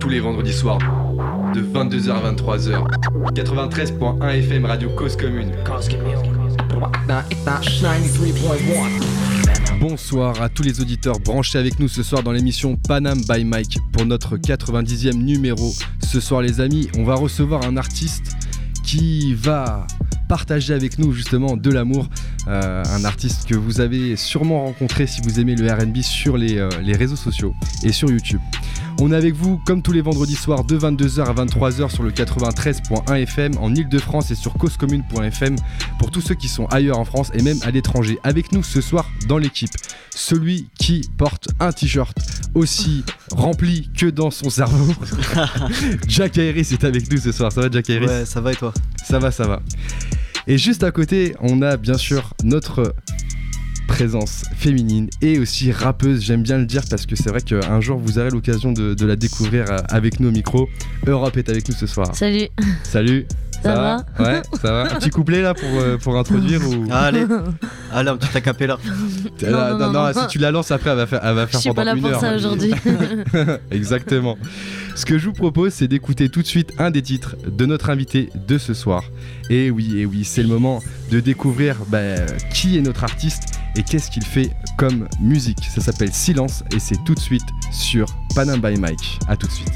Tous les vendredis soirs, de 22h à 23h. 93.1 FM Radio Cause Commune. Bonsoir à tous les auditeurs branchés avec nous ce soir dans l'émission Panam by Mike pour notre 90e numéro. Ce soir les amis, on va recevoir un artiste qui va partager avec nous justement de l'amour. Euh, un artiste que vous avez sûrement rencontré si vous aimez le RB sur les, euh, les réseaux sociaux et sur YouTube. On est avec vous comme tous les vendredis soirs de 22h à 23h sur le 93.1 FM en Ile-de-France et sur causecommune.fm pour tous ceux qui sont ailleurs en France et même à l'étranger. Avec nous ce soir dans l'équipe, celui qui porte un t-shirt aussi rempli que dans son cerveau. Jack Harris est avec nous ce soir. Ça va Jack Harris Ouais, ça va et toi? Ça va, ça va. Et juste à côté, on a bien sûr notre présence féminine et aussi rappeuse, j'aime bien le dire parce que c'est vrai qu'un jour vous aurez l'occasion de, de la découvrir euh, avec nous au micro. Europe est avec nous ce soir. Salut. Salut. Ça va Ouais, ça va. Un petit couplet là pour, euh, pour introduire ou... Ah, Allez, allez, un petit acapella. Euh, non, non, non. si tu la lances après, elle va faire, elle va Je faire suis pas pendant là une pour heure. ça aujourd'hui. Exactement. Ce que je vous propose, c'est d'écouter tout de suite un des titres de notre invité de ce soir. Et oui, et oui, c'est le moment de découvrir bah, qui est notre artiste et qu'est-ce qu'il fait comme musique. Ça s'appelle Silence et c'est tout de suite sur Panam by Mike. A tout de suite.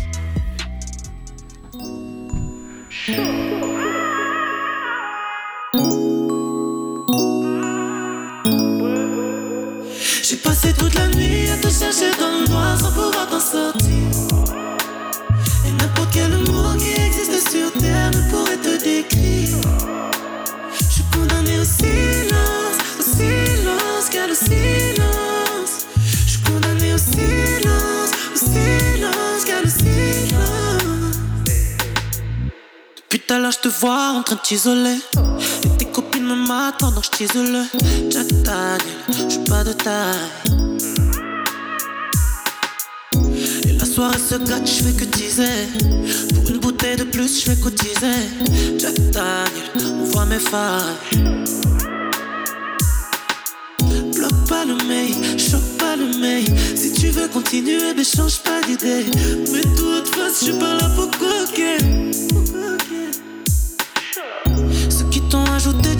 J'ai passé toute la nuit à te chercher dans le noir sans pouvoir t'en sortir. Vois en train de t'isoler. Et tes copines me m'attendent, donc je t'isole. Jack Daniel, je pas de taille. Et la soirée se gâte, je fais que teaser. Pour une bouteille de plus, je vais cotiser. Jack Daniel, on voit mes failles. Bloque pas le mail, choque pas le mail. Si tu veux continuer, mais change pas d'idée. Mais toi, de face, je suis pas là pour coquer. Pour coquer.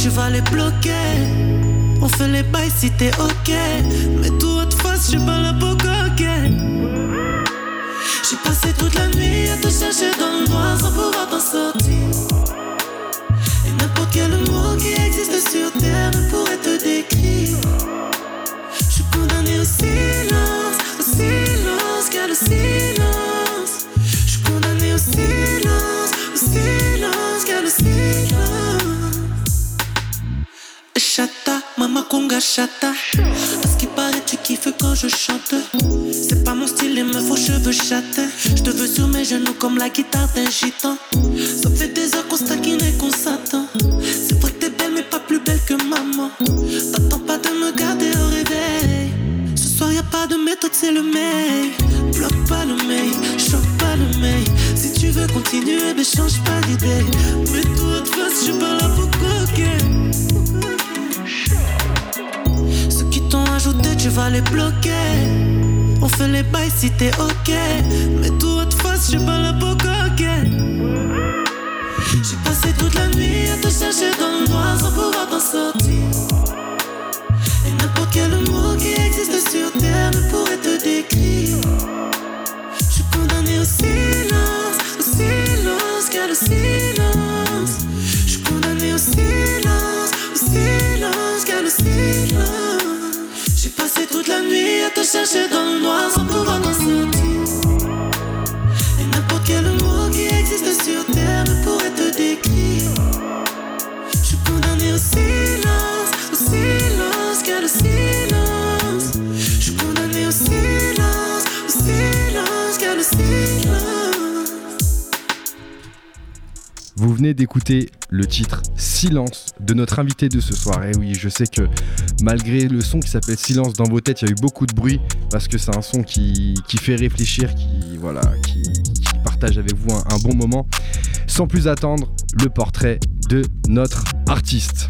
Tu vas les bloquer. On fait les bails si t'es ok. Mais toi, de face, je suis pas là pour coquer. J'ai passé toute la nuit à te chercher dans le noir sans pouvoir t'en sortir. Et n'importe quel mot qui existe sur terre ne pourrait te décrire. Je suis condamné au silence, au silence, car le silence. Je suis condamné au silence, au silence, car le silence. Chata. Parce qu'il paraît, tu kiffes quand je chante. C'est pas mon style, les meufs aux cheveux châtains. Je te veux sur mes genoux comme la guitare d'un gitan. Ça fait des heures qu'on se taquine et qu'on s'attend. C'est vrai que t'es belle, mais pas plus belle que maman. T'attends pas de me garder au réveil. Ce soir, y a pas de méthode, c'est le mail. Bloque pas le mail, choque pas le mail. Si tu veux continuer, mais change pas d'idée. Mais toi, de face, je suis pas là pour. Tu vas les bloquer. On fait les bails si t'es ok. Mais toi, de face, suis pas là pour coquer. J'ai passé toute la nuit à te chercher dans le noir sans pouvoir t'en sortir. Et n'importe quel mot qui existe sur terre ne pourrait te décrire. Je suis condamné au toute la nuit à te chercher dans le noir sans pouvoir t'en sortir. Et n'importe quel mot qui existe sur terre ne pourrait te décrire. Je suis condamné au silence, au silence, car le silence. Je suis condamné au silence, au silence, car le silence. Vous venez d'écouter le titre Silence de notre invité de ce soir. Et oui, je sais que malgré le son qui s'appelle Silence dans vos têtes, il y a eu beaucoup de bruit parce que c'est un son qui, fait réfléchir, qui, voilà, qui, qui partage avec vous un, un bon moment. Sans plus attendre, le portrait de notre artiste.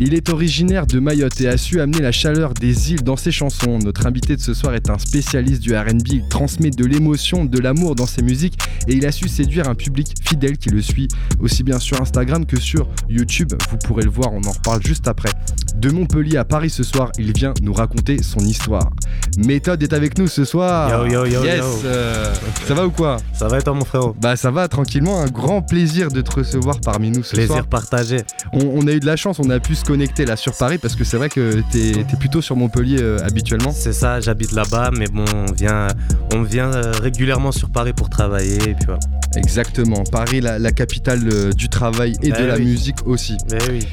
Il est originaire de Mayotte et a su amener la chaleur des îles dans ses chansons. Notre invité de ce soir est un spécialiste du RB. Il transmet de l'émotion, de l'amour dans ses musiques et il a su séduire un public fidèle qui le suit aussi bien sur Instagram que sur YouTube. Vous pourrez le voir, on en reparle juste après. De Montpellier à Paris ce soir, il vient nous raconter son histoire. Méthode est avec nous ce soir. Yo, yo, yo, yes. yo. euh, ça va ou quoi Ça va et toi, mon frérot? Bah ça va tranquillement. Un grand plaisir de te recevoir parmi nous ce Plaisir soir. partagé. On, on a eu de la chance, on a pu se connecter là sur Paris parce que c'est vrai que t'es es plutôt sur Montpellier euh, habituellement. C'est ça, j'habite là-bas, mais bon, on vient, on vient euh, régulièrement sur Paris pour travailler. Et puis voilà. Exactement. Paris, la, la capitale du travail et Eh de la musique aussi. Mais oui,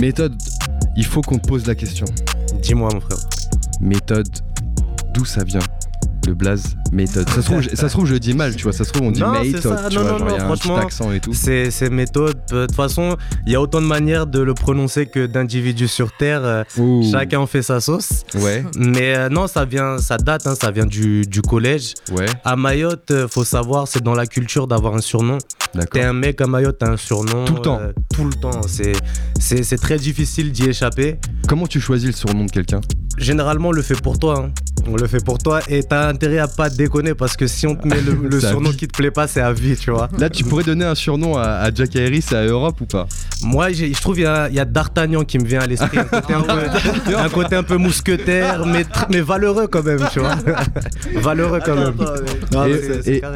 Méthode, il faut qu'on te pose la question. dis-moi, mon frère. Méthode, d'où ça vient? Le blaze méthode. Ça se, trouve, je- ça se trouve, je le dis mal, tu vois. Ça se trouve, on dit méthode, tu Non, vois. non, genre, il y a non, un petit franchement, accent et tout. C'est méthode. De toute façon, il y a autant de manières de le prononcer que d'individus sur Terre. Ouh. Chacun fait sa sauce. Ouais, Mais euh, non, ça vient, ça date, hein, ça vient du, du collège. ouais, À Mayotte, euh, faut savoir, c'est dans la culture d'avoir un surnom. T'es un mec à Mayotte, t'as un surnom. Tout le temps. euh, tout le temps. C'est très difficile d'y échapper. Comment tu choisis le surnom de quelqu'un? Généralement, on le fait pour toi. hein. On le fait pour toi et t'as intérêt à pas déconner parce que si on te met le, surnom qui te plaît pas, c'est à vie, tu vois. Là, tu pourrais donner un surnom à, à Jack Harris et à Europe ou pas? Moi, j'ai- je trouve qu'il y a, il y a D'Artagnan qui me vient à l'esprit. Un, côté un peu- un côté un peu mousquetaire, mais, mais valeureux quand même, tu vois. valeureux quand même. Ah,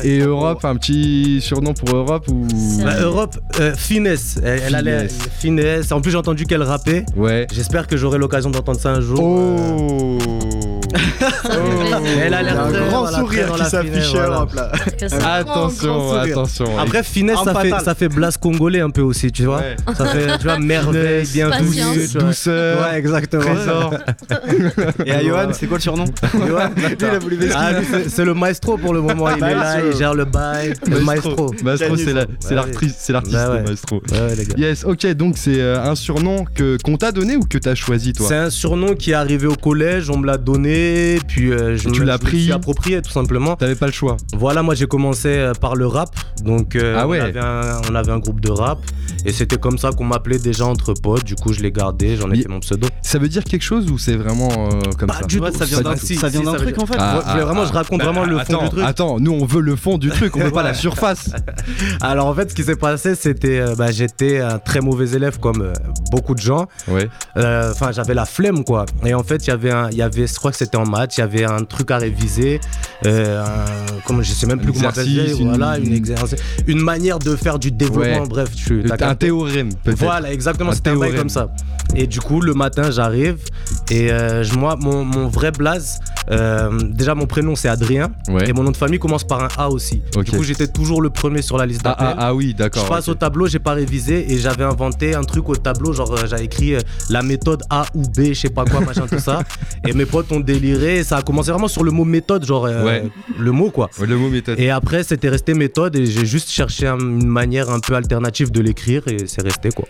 Et, Europe, un petit surnom pour Europe ou Bah, Europe, euh, finesse. Elle, elle a l'air- Finesse. finesse. En plus, j'ai entendu qu'elle rappait. Ouais. J'espère que j'aurai l'occasion d'entendre ça un jour. Oh Elle a l'air très- grand sourire dans qui. Europe là. Attention, attention. Après, finesse, ça fait, ça fait blase congolais un peu aussi, tu vois. Ouais. Ça fait, tu vois, merveille, vois. douceur, Ouais, exactement. trésor. Et à Johan, c'est quoi le surnom Johan, Lui, il a voulu Ah, c'est- le maestro pour le moment. Il est là, il gère le bail. Le maestro. Maestro, c'est l'artiste, c'est l'artiste, Bah le maestro. Yes, ok, donc c'est euh, un surnom que qu'on t'a donné ou que t'as choisi toi C'est un surnom qui est arrivé au collège, on me l'a donné, puis euh, je Tu me, l'as pris suis approprié tout simplement. T'avais pas le choix. Voilà, moi j'ai commencé euh, par le rap, donc euh, Ah ouais. on, avait un, on avait un groupe de rap, et c'était comme ça qu'on m'appelait déjà entre potes, du coup je l'ai gardé, j'en ai fait mon pseudo. Ça veut dire quelque chose ou c'est vraiment euh, comme Pas ça? du Ouais, ça vient d'un Si, si, truc dire- en fait. Ah, voulais vraiment, je raconte vraiment le fond attends, du truc. Attends, nous on veut le fond du truc, on veut pas la surface. Alors en fait, ce qui s'est passé, c'était, euh, bah, j'étais un très mauvais élève comme beaucoup de gens. Enfin, j'avais la flemme, quoi. Et en fait, il y avait, un, il y avait, je crois que c'était en maths, il y avait un truc à réviser. Euh, un- comment, je sais même plus Un comment exercice, appeler. Voilà, une- une, exercice- une manière de faire du développement. Ouais. Bref, tu t'as Un théorème peut-être. Voilà, exactement, c'était un bail comme ça. Et du coup, le matin, j'arrive et euh, je- moi, mon, mon vrai blaze, euh, déjà mon prénom c'est Adrien Ouais. et mon nom de famille commence par un A aussi. Du coup, j'étais toujours le premier sur la liste Ah, d'appel. ah, ah oui, Je d'accord. passe ok. au tableau, j'ai pas révisé et j'avais inventé un truc au tableau, genre euh, j'avais écrit la méthode A ou B, je sais pas quoi, machin, tout ça. Et mes potes ont déliré, ça a commencé vraiment sur le mot méthode, genre euh, Ouais. le mot quoi. Ouais, Le mot méthode. Et après, c'était resté méthode et j'ai juste cherché un- une manière un peu alternative de l'écrire et c'est resté quoi.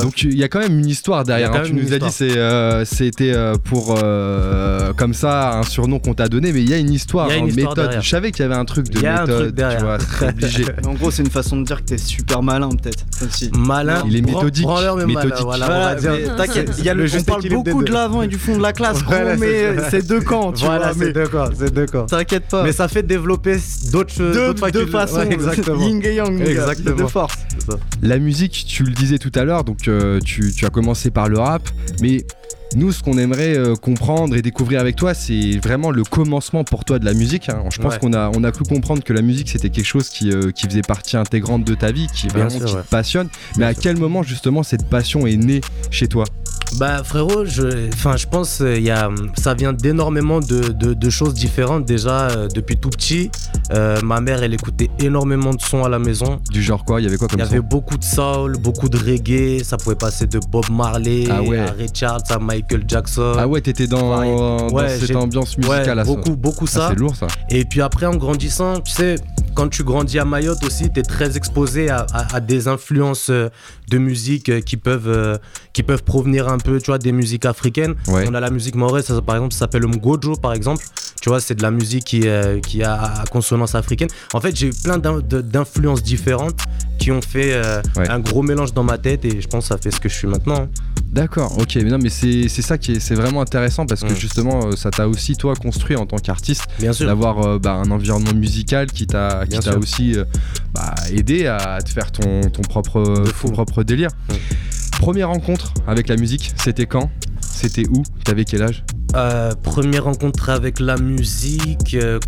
Donc il y a quand même une histoire derrière. Hein. Tu nous une as dit c'est euh, c'était euh, pour euh, comme ça un surnom qu'on t'a donné, mais il y a une histoire. Il y a une en histoire méthode. derrière. Je savais qu'il y avait un truc de Il y a un méthode. truc derrière. Tu vois, c'est obligé. En gros, c'est une façon de dire que t'es super malin peut-être aussi. Malin, Il est méthodique, mais malin, méthodique. voilà, on Voilà, t'inquiète, il y a Le on parle beaucoup de l'avant et du fond de la classe, gros, Voilà, mais c'est deux camps, tu Voilà, c'est deux corps, c'est deux t'inquiète pas. Mais ça fait développer d'autres choses, deux, façons, exactement. yin et yang, de force. La musique, tu le disais tout à l'heure, donc euh, tu, tu as commencé par le rap, mais nous, ce qu'on aimerait euh, comprendre et découvrir avec toi, c'est vraiment le commencement pour toi de la musique. hein. Je pense Ouais. qu'on a, on a cru comprendre que la musique, c'était quelque chose qui, euh, qui faisait partie intégrante de ta vie, qui, vraiment, sûr, qui ouais. te passionne. Mais Bien à sûr. quel moment, justement, cette passion est née chez toi? Bah frérot, je, enfin, je pense euh, il y a, ça vient d'énormément de, de- de choses différentes. Déjà, euh, depuis tout petit, euh, ma mère, elle écoutait énormément de sons à la maison. Du genre quoi? Il y avait quoi Il comme y ça avait beaucoup de soul, beaucoup de reggae. Ça pouvait passer de Bob Marley Ah ouais. à Ray Charles à Michael Jackson. Ah ouais, t'étais dans, Ouais, dans ouais, cette ambiance musicale à ça. beaucoup, beaucoup Ah, ça. c'est lourd ça. Et puis après, en grandissant, tu sais, quand tu grandis à Mayotte aussi, tu es très exposé à, à- à des influences de musique qui peuvent, qui peuvent provenir un peu, tu vois, des musiques africaines. Ouais. On a la musique maoraise, ça, par exemple, ça s'appelle le mgojo, par exemple. Tu vois, c'est de la musique qui, euh, qui a consonance africaine. En fait, j'ai eu plein d'influences différentes qui ont fait euh, Ouais. un gros mélange dans ma tête et je pense que ça fait ce que je suis maintenant. hein. D'accord, ok, mais non, mais c'est ça qui est, c'est vraiment intéressant parce que Mm. justement, euh, ça t'a aussi toi construit en tant qu'artiste, Bien sûr. d'avoir euh, bah, un environnement musical qui t'a aussi bah, aidé à te faire ton, ton propre ton propre délire. Mm. Première rencontre avec la musique, c'était quand? C'était où? T'avais quel âge? Euh, première rencontre avec la musique. euh,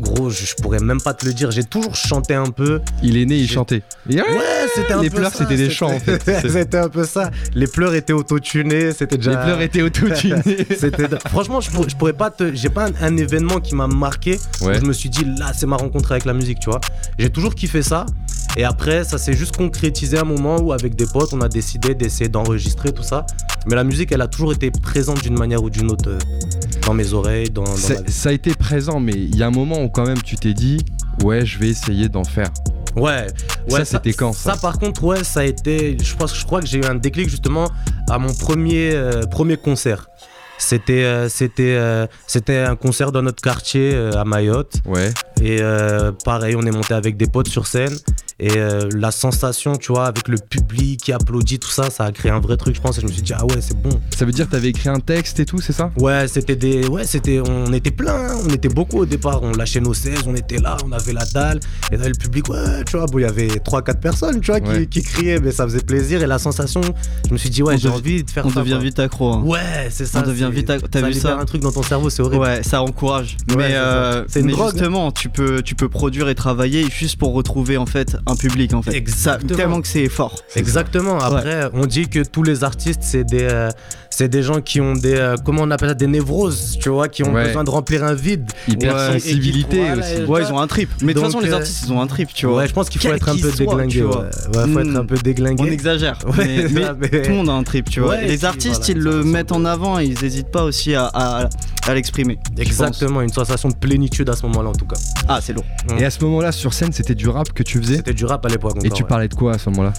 gros, je, je pourrais même pas te le dire. J'ai toujours chanté un peu. Il est né, il chantait. Et ouais, Ouais, c'était un les peu pleurs, c'était des chants, en fait. C'était un peu ça. Les pleurs étaient autotunés. C'était déjà. Les pleurs étaient autotunés. C'était franchement, je, pour- je pourrais pas te. J'ai pas un, un événement qui m'a marqué. où. Je me suis dit là, c'est ma rencontre avec la musique, tu vois. J'ai toujours kiffé ça. Et après, ça s'est juste concrétisé à un moment où, avec des potes, on a décidé d'essayer d'enregistrer tout ça. Mais la musique, elle a toujours été présente d'une manière ou d'une autre euh, dans mes oreilles, dans, dans ma C'est- vie. Ça a été présent, mais il y a un moment où quand même tu t'es dit, ouais, je vais essayer d'en faire. Ouais, ouais. Ça, c'était quand, ça Ça, par contre, ouais, ça a été. Je pense, je crois que j'ai eu un déclic justement à mon premier, euh, premier concert. C'était, euh, c'était, euh, c'était un concert dans notre quartier à Mayotte. Ouais. Et pareil, on est monté avec des potes sur scène. Et euh, la sensation, tu vois, avec le public qui applaudit, tout ça, ça a créé un vrai truc, je pense. Et je me suis dit, ah ouais, c'est bon. Ça veut dire que t'avais écrit un texte et tout, c'est ça? Ouais, c'était des. Ouais, c'était. On était plein, hein, on était beaucoup au départ. On lâchait nos 16, on était là, on avait la dalle. Et là, le public, ouais, tu vois, bon, il y avait 3-4 personnes, tu vois, qui, Ouais. qui criaient, mais ça faisait plaisir. Et la sensation, je me suis dit, ouais, On j'ai envie de faire On ça. devient quoi. vite accro. hein. Ouais, c'est ça. On devient vite accro. T'as vu ça un truc dans ton cerveau, c'est horrible. Ouais, ça encourage. Ouais, mais euh, C'est une mais drogue. justement, tu peux, tu peux produire et travailler juste pour retrouver en fait un public en fait. Exactement. Ça, tellement que c'est fort. Exactement. Après, on dit que tous les artistes, c'est des, euh, c'est des gens qui ont des, euh, comment on appelle ça, des névroses, tu vois, qui ont Ouais. besoin de remplir un vide. Hypersensibilité Ouais, aussi. Ouais, ils ont un trip. Mais de toute façon, les euh, artistes, ils ont un trip, tu vois. Ouais, je pense qu'il faut être un peu soit, déglingué. Ouais, faut être Hmm. un peu déglingué. On exagère. Ouais, mais, mais tout le monde a un trip, tu vois. Les artistes, voilà, ils le mettent en avant et ils hésitent pas aussi à, à, à l'exprimer. Exactement, une sensation de plénitude à ce moment-là en tout cas. Ah, c'est lourd. Et à ce moment-là, sur scène, c'était du rap que tu faisais C'était du rap à l'époque. Et tu parlais de quoi à ce moment-là?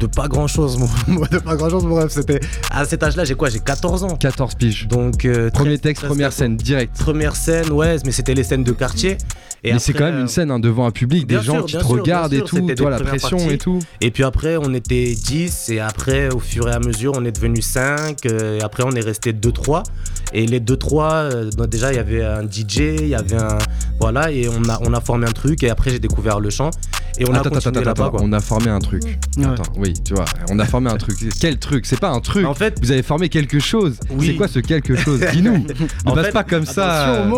De pas grand chose, moi. de pas grand chose, mon rêve. C'était. À cet âge-là, j'ai quoi J'ai 14 ans. 14 piges. Donc. euh, Premier 13, texte, 13, première 14. scène, direct. Première scène, ouais, mais c'était les scènes de quartier. Et mais c'est quand même une scène hein, devant un public, des gens sûr, qui te sûr, regardent et tout, toi la pression parties. et tout. Et puis après, on était 10, et après, au fur et à mesure, on est devenu 5, euh, et après, on est resté 2-3. Et les 2-3, euh, donc déjà, il y avait un DJ, il y avait un. Voilà, et on a, on a formé un truc, et après, j'ai découvert le chant. Et on a attends, attends, continué attends, quoi. on a formé un truc. Ouais. Attends, oui, tu vois, on a formé un truc. Quel truc? C'est pas un truc. En fait, Vous avez formé quelque chose. Oui. C'est quoi ce quelque chose? Dis-nous. Ne passe fait, pas comme ça. hein.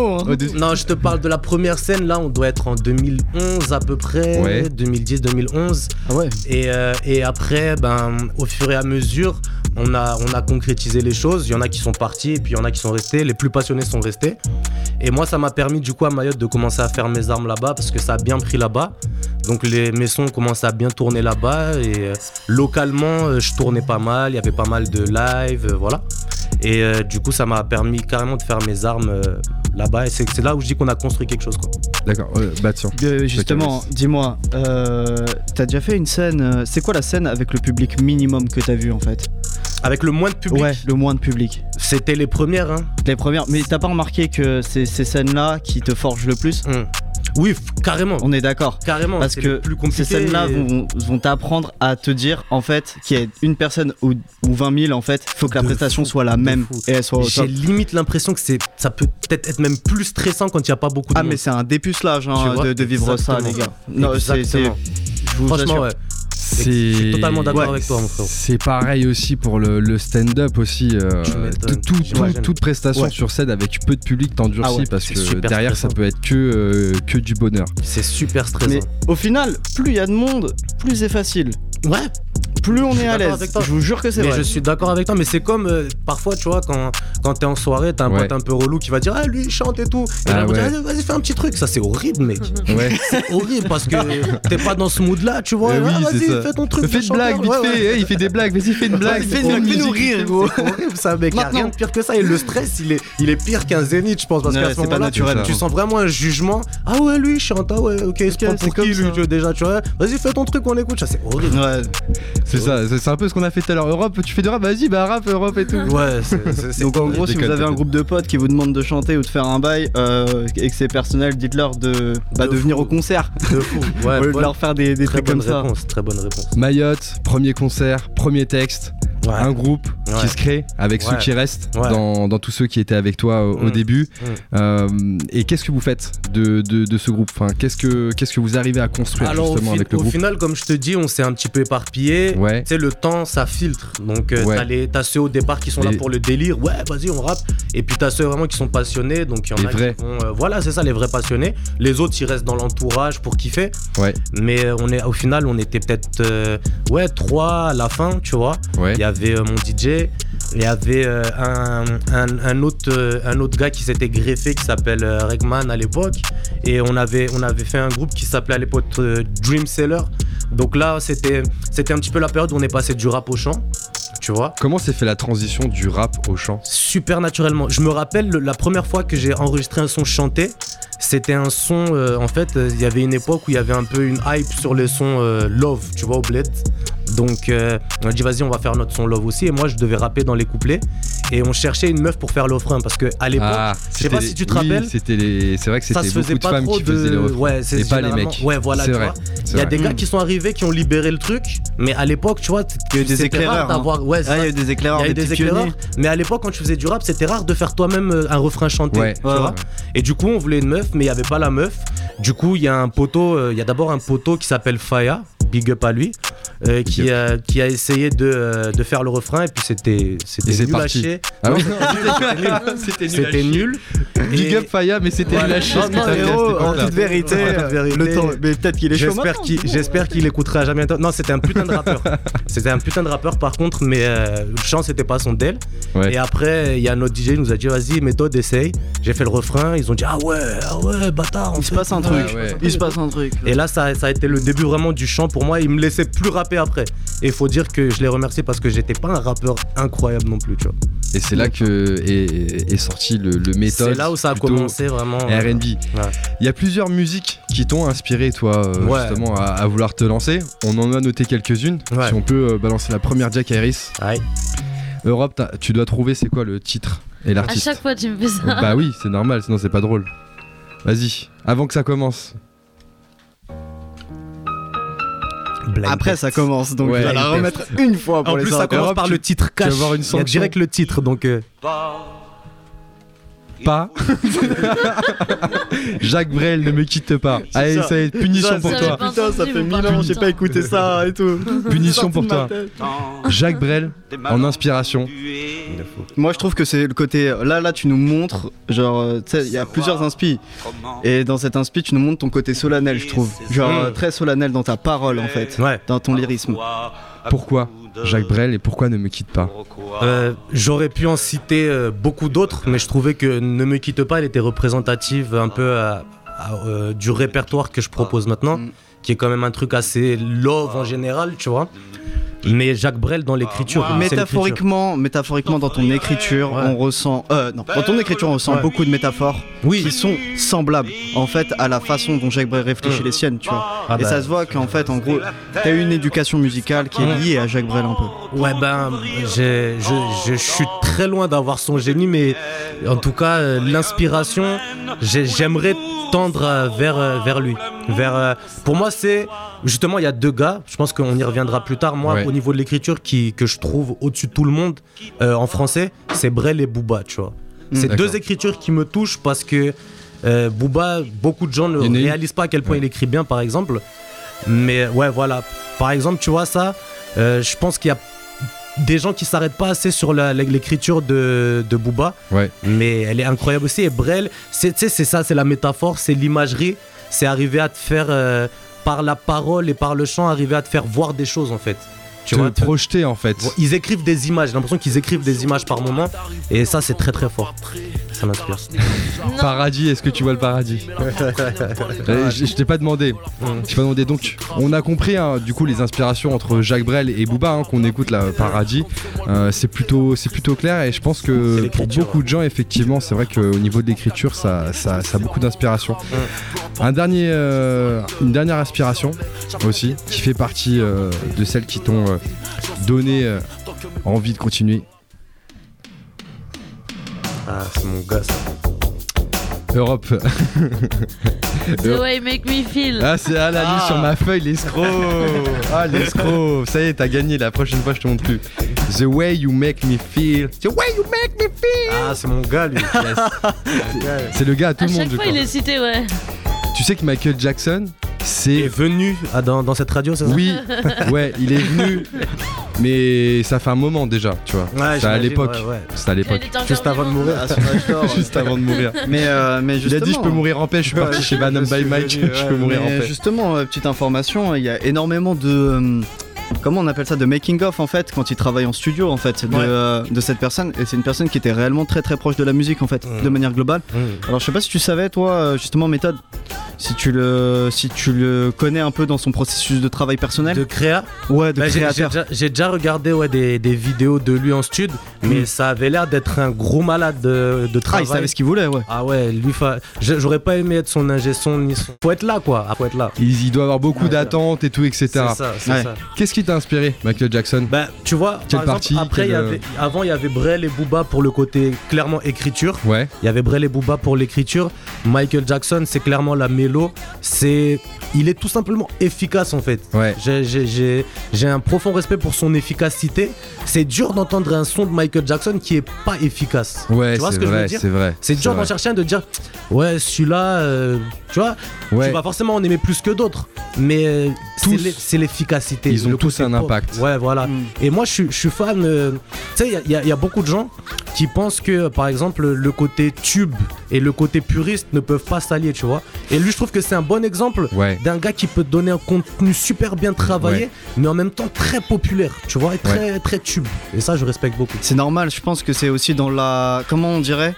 Non, je te parle de la première scène, là, on doit être en 2011 à peu près, Ouais. 2010-2011. Ah ouais. Et, euh, et après, ben, au fur et à mesure, on a, on a concrétisé les choses. Il y en a qui sont partis et puis il y en a qui sont restés. Les plus passionnés sont restés. Et moi, ça m'a permis du coup à Mayotte de commencer à faire mes armes là-bas parce que ça a bien pris là-bas. Donc les, mes sons commencent à bien tourner là-bas. Et euh, localement, euh, je tournais pas mal. Il y avait pas mal de live, euh, voilà. Et euh, du coup, ça m'a permis carrément de faire mes armes euh, là-bas. Et c'est là où je dis qu'on a construit quelque chose. Quoi. D'accord, euh, bah tiens. Euh, justement, dis-moi, euh, t'as déjà fait une scène. euh, c'est quoi la scène avec le public minimum que t'as vu en fait? Avec le moins de public, Ouais, le moins de public. c'était les premières. Hein. Les premières. Mais t'as pas remarqué que c'est ces scènes-là qui te forgent le plus Hum. Oui, carrément. On est d'accord. Carrément, Parce que plus. Ces scènes-là et- vont, vont t'apprendre à te dire en fait qu'il y a une personne ou, ou 20 000 en fait, faut que la De prestation fou, soit la même fou. et elle soit au J'ai limite l'impression que c'est, ça peut peut-être être même plus stressant quand il n'y a pas beaucoup de Ah monde. mais c'est un dépucelage hein, de, de vivre ça les gars. Non, c'est, Franchement, ouais. C'est je suis totalement d'accord Ouais, avec toi, mon frérot. C'est pareil aussi pour le, le stand-up aussi. euh, tout- tout- toute prestation Ouais. sur scène avec peu de public t'endurcit Ah ouais, parce que derrière ça peut être que, euh, que du bonheur. C'est super stressant. Mais au final, plus il y a de monde, plus c'est facile. Ouais, Plus on est à l'aise. avec toi. Je vous jure que c'est vrai. je suis d'accord avec toi, mais c'est comme euh, parfois, tu vois, quand, quand t'es en soirée, t'as un Ouais. pote un peu relou qui va dire Ah, lui, il chante et tout. Et Ah là, on va ouais. dire, Vas-y, fais un petit truc. Ça, c'est horrible, mec. Ouais. C'est horrible parce que t'es pas dans ce mood-là, tu vois. Eh oui, Ah, vas-y, fais ton truc. Fais de une blague vite. Ouais, fait. ouais. Eh, il fait des blagues. Vas-y, fais une blague. fais fais-nous rire, gros. C'est horrible ça, mec. Y a Maintenant. rien de pire que ça. Et le stress, il est, il est pire qu'un zénith, je pense. Parce Ouais, qu'à ce moment-là. Tu sens vraiment un jugement. Ah ouais, lui, il chante. Ah ouais, ok, il se prend c'est pour qui, lui, déjà, tu vois. Vas-y, fais ton truc, on écoute. Ça, c'est horrible. C'est ça. C'est un peu ce qu'on a fait tout à l'heure. Europe, tu fais du rap. Vas-y, bah rap, Europe et tout. Ouais, c'est- Donc en gros, si vous avez un groupe de potes qui vous demandent de chanter ou de faire un bail euh, et que c'est personnel, dites-leur de, bah, De de venir au concert de fou. Ouais, au lieu de leur faire des, des très trucs bonne comme ça. réponse. Très bonne réponse. Mayotte, premier concert, premier texte. Ouais. un groupe qui se crée avec ceux qui restent Ouais. dans, dans tous ceux qui étaient avec toi au, au Mm. début. Mm. Euh, et qu'est-ce que vous faites de, de, de ce groupe? Enfin, qu'est-ce, que, qu'est-ce que vous arrivez à construire Alors au, justement avec le au groupe? final, comme je te dis, on s'est un petit peu éparpillé. Ouais. Tu sais, le temps, ça filtre. Donc, euh, Ouais. t'as, les- t'as ceux au départ qui sont là pour le délire. Ouais, vas-y, on rappe. Et puis, t'as ceux vraiment qui sont passionnés. Donc, il y en Les a vrais. qui vont. euh, voilà, c'est ça, les vrais passionnés. Les autres, ils restent dans l'entourage pour kiffer. Ouais. Mais euh, on est, au final, on était peut-être. ouais, trois à la fin, tu vois. Il y avait mon DJ. Il y avait euh, un, un- un autre, euh, un autre gars qui s'était greffé qui s'appelle euh, Regman à l'époque. Et on avait, on avait fait un groupe qui s'appelait à l'époque euh, Dream Seller. Donc là, c'était, c'était un petit peu la période où on est passé du rap au chant. Tu vois Comment s'est fait la transition du rap au chant? Super naturellement. Je me rappelle le- la première fois que j'ai enregistré un son chanté. C'était un son, en fait, il y avait une époque où il y avait un peu une hype sur le son euh, Love, tu vois, au bled. Donc, euh, on a dit, vas-y, on va faire notre son Love aussi. Et moi, je devais rapper dans les couplets. Et on cherchait une meuf pour faire le refrain. Parce que à l'époque, Ah, je sais pas c'était- si tu te oui, rappelles. c'était les... C'est vrai que ça c'était se faisait beaucoup de pas femmes trop qui de. faisaient les. Ouais, Et pas les mecs. Ouais, voilà, tu vrai, vois. Il y a vrai. des gars qui sont arrivés, qui ont libéré le truc. Mais à l'époque, tu vois, Il y a eu des c'était rare éclaireurs, hein. d'avoir- Ouais, Ah, il y a eu des éclaireurs, Il y a eu des des petits éclaireurs, pionniers. mais à l'époque, quand tu faisais du rap, c'était rare de faire toi-même euh, un refrain chanté. Ouais, tu ouais, vois ouais. Et du coup, on voulait une meuf, mais il n'y avait pas la meuf. Du coup, il y a un poteau, euh, il y a d'abord un poteau qui s'appelle Faya, big up à lui, euh, qui, a, qui a essayé de, euh, de faire le refrain, et puis c'était c'était nul chier. Ah oui c'était nul. C'était C'était nul. Big up Faya, mais c'était Voilà. Non, non, cette Héros, en toute vérité, le temps. Mais peut-être qu'il est chaud J'espère qu'il j'espère qu'il écoutera jamais. Non, c'était un putain de rappeur. c'était un putain de rappeur par contre, mais euh, le chant c'était pas son del. Ouais. Et après, il y a notre DJ qui nous a dit vas-y, méthode, essaye. J'ai fait le refrain. Ils ont dit ah ouais, ah ouais, bâtard. Il se passe un truc. Il se passe un truc. Et là, ça, ça a été le début vraiment du chant pour moi. Il me laissait plus rapper après. Et il faut dire que je l'ai remercié parce que j'étais pas un rappeur incroyable non plus, tu vois. Et c'est là que est, est sorti le, le méthode. C'est là où ça a commencé vraiment. euh, R&B. Il y a plusieurs musiques qui t'ont inspiré, toi, euh, Ouais. justement, à, à vouloir te lancer. On en a noté quelques-unes. Ouais. Si on peut euh, balancer la première Jack Harris. Ouais. Europe, tu dois trouver c'est quoi le titre et À l'artiste. chaque fois, tu me fais ça. Bah oui, c'est normal, sinon c'est pas drôle. Vas-y, avant que ça commence. Blind Après, Test. ça commence, donc Ouais. il va la remettre une fois pour En les plus, ça commence par le titre tu vas cash. voir une Il y a direct le titre, donc. euh, Pas. Jacques Brel ne me quitte pas. Allez, ça. être punition Ça, pour toi. Putain, ça fait mille ans, j'ai pas écouté ça et tout. Punition pour toi. Jacques Brel en inspiration. Moi, je trouve que c'est le côté. Là, là, tu nous montres. Genre, euh, tu sais, il y a plusieurs inspi. Et dans cet inspi, tu nous montres ton côté solennel, je trouve. Genre, euh, très solennel dans ta parole, en fait. Ouais. Dans ton lyrisme. Pourquoi Jacques Brel et pourquoi ne me quitte pas? Euh, J'aurais pu en citer euh, beaucoup d'autres, mais je trouvais que Ne me quitte pas, elle était représentative un peu à- à, euh, du répertoire que je propose maintenant, Mm. qui est quand même un truc assez love en général, tu vois. Mais Jacques Brel dans l'écriture. Métaphoriquement, métaphoriquement, dans ton écriture, Ouais. on ressent. Euh, non, dans ton écriture, on ressent Ouais. beaucoup de métaphores Oui. qui sont semblables, en fait, à la façon dont Jacques Brel réfléchit Mm. les siennes, tu vois. Ah Et bah, ça se voit qu'en fait, en gros, t'as eu une éducation musicale qui est Mm. liée à Jacques Brel un peu. Ouais, ben, je, je suis très loin d'avoir son génie, mais en tout cas, euh, l'inspiration, j'ai- j'aimerais tendre euh, vers, vers lui. Vers, euh, pour moi, c'est. Justement, il y a deux gars, je pense qu'on y reviendra plus tard. Moi, Ouais. au niveau de l'écriture, qui, que je trouve au-dessus de tout le monde euh, en français, c'est Brel et Booba, tu vois. Mm. C'est deux écritures qui me touchent parce que euh, Booba, beaucoup de gens ne Il réalisent pas à quel point Ouais. il écrit bien, par exemple. Mais ouais, voilà. Par exemple, tu vois ça, euh, je pense qu'il y a des gens qui s'arrêtent pas assez sur l'écriture de, de Booba, Ouais. mais elle est incroyable aussi. Et Brel, c'est ça, c'est la métaphore, c'est l'imagerie, c'est arriver à te faire, euh, par la parole et par le chant, arriver à te faire voir des choses en fait. Tu Te vois, te- projeter en fait. ils écrivent des images, j'ai l'impression qu'ils écrivent des images par moment, et ça c'est très très fort. Ça m'inspire. Paradis, est-ce que tu vois le paradis Euh, Je, je t'ai pas demandé. Je t'ai pas demandé. Donc, on a compris hein, du coup les inspirations entre Jacques Brel et Booba hein, qu'on écoute là, Paradis. Euh, c'est plutôt, c'est plutôt clair et je pense que pour beaucoup de gens, effectivement, c'est vrai qu'au niveau de l'écriture, ça, ça, ça a beaucoup d'inspiration. Un dernier, euh, une dernière inspiration aussi qui fait partie euh, de celles qui t'ont euh, donné euh, envie de continuer. Ah, c'est mon gars ça. Europe. The way you make me feel. Ah, c'est à la liste sur ma feuille, l'escroc Ah, l'escroc Ça y est, t'as gagné, la prochaine fois, je te montre plus. The way you make me feel. The way you make me feel. Ah, c'est mon gars, lui. C'est le gars à tout À le monde, chaque je fois, crois. il est cité, ouais. Tu sais que Michael Jackson, est c'est. venu ah, dans, dans cette radio, c'est ça? Oui, ouais, il est venu. Mais ça fait un moment déjà, tu vois. Ouais, C'est à l'époque. ouais, ouais. C'était à l'époque. était encore Juste avant de mourir. Juste avant de mourir. Mais, euh, mais Il a dit je peux mourir en paix, je suis Ouais, parti chez je by Mike, venu, je peux mourir en paix. Justement, euh, petite information, il y a énormément de. Comment on appelle ça De making of en fait, quand il travaille en studio en fait, de, Ouais. euh, de cette personne. Et c'est une personne qui était réellement très très proche de la musique en fait, Mm. de manière globale. Mmh. Alors je sais pas si tu savais toi, euh, justement, méthode, si tu le, si tu le connais un peu dans son processus de travail personnel. De créa Ouais, de Bah, créateur. déjà, j'ai déjà regardé ouais, des, des vidéos de lui en stud, mais Mm. ça avait l'air d'être un gros malade de, de Ah, travail. il savait ce qu'il voulait, ouais. Ah ouais, lui, fa- j'aurais pas aimé être son ingé son ni son. Faut être là quoi, ah, faut être là. Il, il doit avoir beaucoup Ouais, d'attentes et tout, etc. C'est ça, c'est Ouais. ça. Qu'est-ce qui t'a inspiré, Michael Jackson Bah, tu vois, Quelle par exemple, partie, après, il y quelle, avait, avant, il y avait Brel et Booba pour le côté clairement écriture. Ouais, Il y avait Brel et Booba pour l'écriture. Michael Jackson, c'est clairement la mélo. C'est, il est tout simplement efficace en fait. ouais. J'ai- J'ai j'ai- j'ai un profond respect pour son efficacité. C'est dur d'entendre un son de Michael Jackson qui est pas efficace. Ouais, tu vois ce c'est que je veux vrai, dire c'est vrai. C'est dur d'en chercher un de dire ouais celui-là, euh, tu vois, Ouais. tu vas forcément en aimer plus que d'autres, mais euh, c'est l'efficacité. ils ont le tous un pop. impact. Ouais, voilà. Mm. Et moi, je suis, je suis fan. euh, tu sais, il y a- y, y beaucoup de gens qui pensent que, par exemple, le côté tube et le côté puriste ne peuvent pas s'allier, tu vois. Et lui, je trouve que c'est un bon exemple Ouais. d'un gars qui peut donner un contenu super bien travaillé, Ouais. mais en même temps très populaire, tu vois, et très, très tube. Et ça, je respecte beaucoup. C'est normal, je pense que c'est aussi dans la. Comment on dirait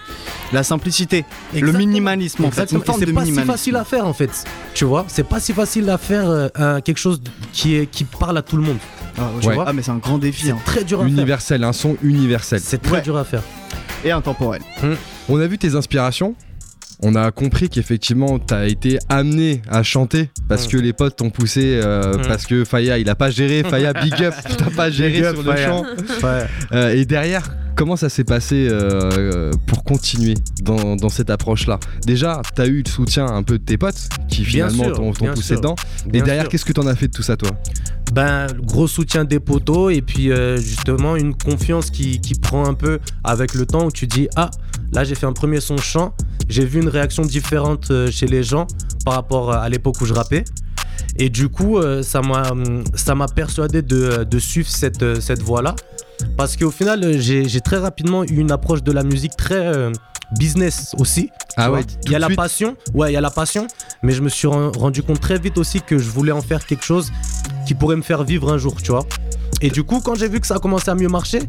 La simplicité. Le Exactement. minimalisme en fait. C'est Exactement. pas si facile à faire en fait. Tu vois, c'est pas si facile à faire euh, quelque chose qui, est, qui parle à tout le monde. Ah, Tu ouais. vois Ah, mais c'est un grand défi. C'est hein. très dur à faire. Universel, un son universel. C'est très Ouais. dur à faire. Et intemporel. On a vu tes inspirations. On a compris qu'effectivement, t'as été amené à chanter parce Mm. que les potes t'ont poussé, euh, Mm. parce que Faya, il a pas géré. Faya, big up, t'as pas géré up, sur le Faya. chant. Ouais. Euh, et derrière, comment ça s'est passé euh, pour continuer dans, dans cette approche-là? Déjà, t'as eu le soutien un peu de tes potes qui finalement t'ont poussé sûr. dedans. Et Bien derrière, qu'est-ce que t'en as fait de tout ça, toi? Ben, gros soutien des poteaux et puis euh, justement une confiance qui, qui prend un peu avec le temps où tu dis Ah, là j'ai fait un premier son chant, j'ai vu une réaction différente euh, chez les gens par rapport à l'époque où je rappais. Et du coup, euh, ça m'a hum, ça m'a persuadé de, de suivre cette, euh, cette voie-là. Parce qu'au final, euh, j'ai très rapidement eu une approche de la musique très euh, business aussi. Ah ouais, il y a la passion, ouais, il y a la passion, mais je me suis ren- rendu compte très vite aussi que je voulais en faire quelque chose qui pourrait me faire vivre un jour, tu vois. Et du coup, quand j'ai vu que ça a commencé à mieux marcher,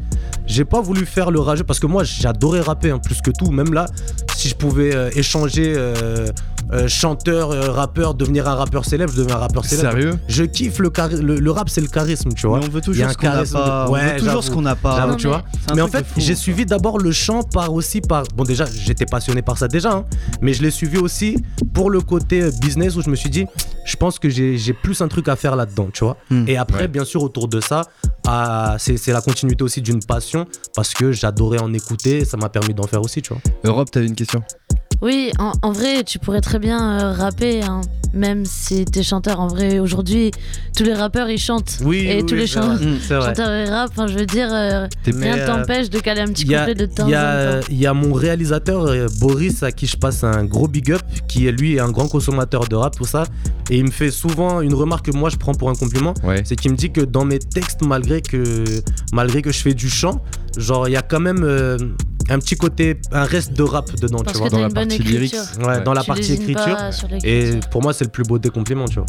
j'ai pas voulu faire le rageux parce que moi j'adorais rapper hein, plus que tout. Même là, si je pouvais euh, échanger euh, euh, chanteur, euh, rappeur, devenir un rappeur célèbre, je deviens un rappeur célèbre. Sérieux Je kiffe le, chari- le, le rap, c'est le charisme, tu vois. Mais on veut a toujours ce qu'on n'a charisme pas. de- on veut toujours ce qu'on n'a pas. J'avoue, Non, tu mais- vois. En fait, j'ai suivi d'abord le chant par aussi par. Bon, déjà, j'étais passionné par ça déjà, hein, mais je l'ai suivi aussi pour le côté euh, business où je me suis dit, je pense que j'ai j'ai plus un truc à faire là-dedans, tu vois. Hmm. Et après, Ouais. bien sûr, autour de ça, ah, c'est c'est la continuité aussi d'une passion parce que j'adorais en écouter ça m'a permis d'en faire aussi, tu vois. Europe, t'avais une question? Oui, en, en vrai, tu pourrais très bien euh, rapper, hein, même si t'es chanteur. En vrai, aujourd'hui, tous les rappeurs ils chantent. Oui, et tous les chan- vrai, Mm. vrai. chanteurs et rap, enfin, je veux dire, euh, rien euh, t'empêche de caler un petit couplet de temps il y en a- temps. il y a mon réalisateur euh, Boris à qui je passe un gros big up, qui est lui un grand consommateur de rap, tout ça. Et il me fait souvent une remarque que moi je prends pour un compliment. Ouais. c'est qu'il me dit que dans mes textes, malgré que, malgré que je fais du chant, genre il y a quand même euh, un petit côté, un reste de rap dedans, Parce tu vois. dans la partie lyrics. écriture. Ouais, Ouais. dans la Tu partie écriture. Et pour moi, c'est le plus beau des compliments, tu vois.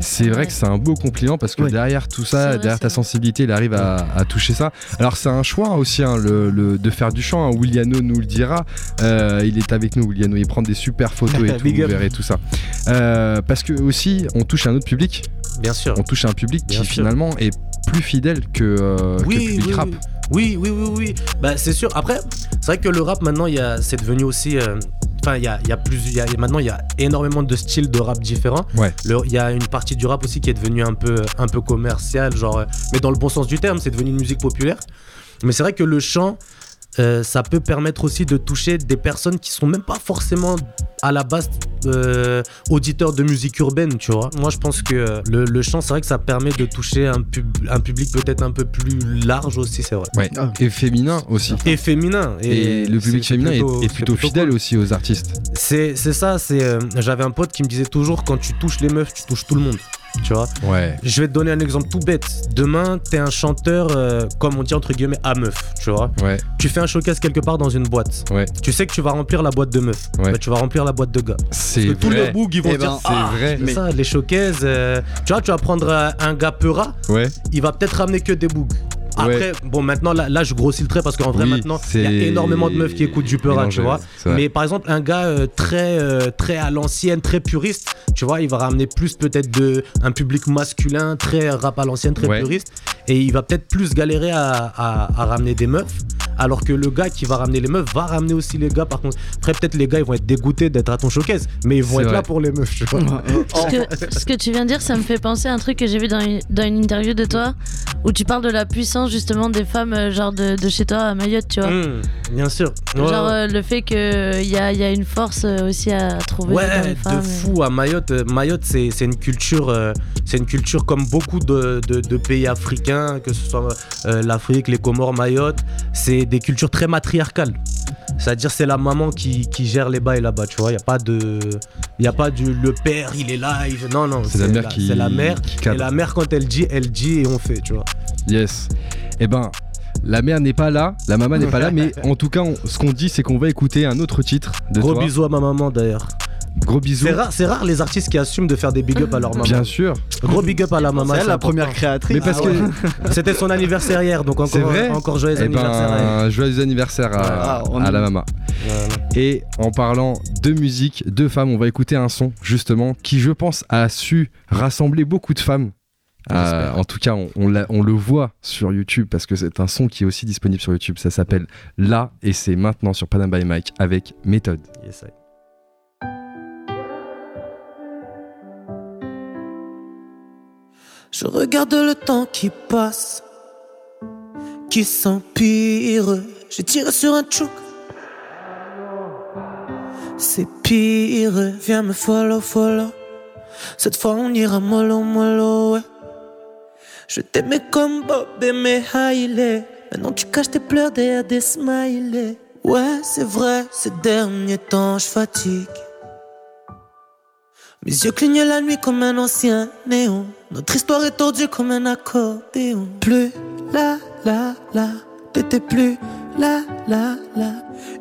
C'est vrai que c'est un beau compliment parce que derrière tout ça, vrai, derrière ta vrai. sensibilité, il arrive à, à toucher ça. Alors c'est un choix aussi hein, le, le- de faire du chant. hein. Williano nous le dira. Euh, il est avec nous, Williano. Il prend des super photos et tout, vous verrez tout ça. Euh, parce que aussi, on touche un autre public. Bien sûr. On touche un public Bien qui sûr. finalement est plus fidèle que, euh, que le public oui, rap. oui, oui, oui, oui, oui. Bah, c'est sûr. Après, c'est vrai que le rap maintenant, c'est devenu aussi. euh, Enfin, il y a, y a plus. y a- maintenant, il y a énormément de styles de rap différents. Ouais. Il y a une partie du rap aussi qui est devenue un peu, un peu commerciale, genre, euh, mais dans le bon sens du terme, c'est devenu une musique populaire. Mais c'est vrai que le chant, euh, ça peut permettre aussi de toucher des personnes qui sont même pas forcément à la base euh, auditeurs de musique urbaine, tu vois. Moi, je pense que le, le chant, c'est vrai que ça permet de toucher un, pub- un public peut-être un peu plus large aussi, c'est vrai. Ouais. Ah. Et féminin aussi. Et féminin. Et, le public c'est féminin est- plutôt- est, plutôt fidèle cool. aussi aux artistes. C'est c'est ça, c'est euh, j'avais un pote qui me disait toujours quand tu touches les meufs, tu touches tout le monde. Tu vois Ouais. Je vais te donner un exemple tout bête. Demain, t'es un chanteur, euh, comme on dit entre guillemets, à meuf, tu vois. Ouais. Tu fais un showcase quelque part dans une boîte. Ouais. Tu sais que tu vas remplir la boîte de meufs. Ouais. Bah, tu vas remplir la boîte de gars. C'est Parce que tous les vrai. bougs, ils vont Eh dire ben, C'est Ah, vrai. c'est Mais- ça, les showcases. euh, tu vois, tu vas prendre euh, un gars peura, Ouais. il va peut-être ramener que des bougs. Après, Ouais. bon, maintenant, là, là, je grossis le trait parce qu'en vrai, Oui, maintenant, il y a énormément de meufs qui écoutent du peura, mélangé, tu vois. Mais par exemple, un gars euh, très, euh, très à l'ancienne, très puriste, tu vois, il va ramener plus peut-être de un public masculin, très rap à l'ancienne, très Ouais. puriste, et il va peut-être plus galérer à, à- à ramener des meufs. Alors que le gars qui va ramener les meufs va ramener aussi les gars. Par contre, après peut-être les gars ils vont être dégoûtés d'être à ton showcase, mais ils vont être vrai. là pour les meufs. Tu vois. Ce que, ce que tu viens de dire, ça me fait penser à un truc que j'ai vu dans une, dans une interview de toi où tu parles de la puissance justement des femmes, euh, genre de, de chez toi à Mayotte, tu vois. Mmh, bien sûr. Ouais, Genre ouais. euh, le fait qu'il y a, y a une force euh, aussi à trouver dans les Ouais, femmes. de fou à Mayotte. Mayotte, c'est c'est une culture, euh, c'est une culture comme beaucoup de, de- de pays africains, que ce soit euh, l'Afrique, les Comores, Mayotte. C'est des cultures très matriarcales. C'est-à-dire c'est la maman qui, qui gère les bails là-bas, tu vois. Il y a pas de, il y a pas du le père, il est là, il- non non. C'est la mère qui. C'est la mère. qui Et la mère quand elle dit, elle dit et on fait, tu vois. Yes. Eh ben, la mère n'est pas là, la maman n'est pas là, mais en tout cas, on- ce qu'on dit, c'est qu'on va écouter un autre titre de Gros toi. bisous à ma maman d'ailleurs. Gros bisous. C'est rare, c'est rare les artistes qui assument de faire des big up à leur maman. Bien sûr. Gros big up à la maman. C'est elle la première créatrice. Mais parce Ah ouais. C'était son anniversaire hier, donc C'est encore, vrai encore joyeux Eh anniversaire. à elle. ben, joyeux anniversaire à, Ah, on- à la maman. Et en parlant de musique, de femmes, on va écouter un son justement qui, je pense, a su rassembler beaucoup de femmes. Euh, en tout cas, on, on l'a- on le voit sur YouTube parce que c'est un son qui est aussi disponible sur YouTube. Ça s'appelle Là et c'est maintenant sur Panam by Mike avec Méthode. Yes, I- Je regarde le temps qui passe, qui s'empire. J'ai tiré sur un chouk. C'est pire, viens me follow, follow. Cette fois on ira mollo, mollo, ouais. Je t'aimais comme Bob aimait Hailey. Maintenant tu caches tes pleurs derrière des smileys. Ouais, c'est vrai, ces derniers temps je fatigue. Mes yeux clignaient la nuit comme un ancien néon. Notre histoire est tordue comme un accordéon. Plus là, là, là, t'étais plus là, là, là.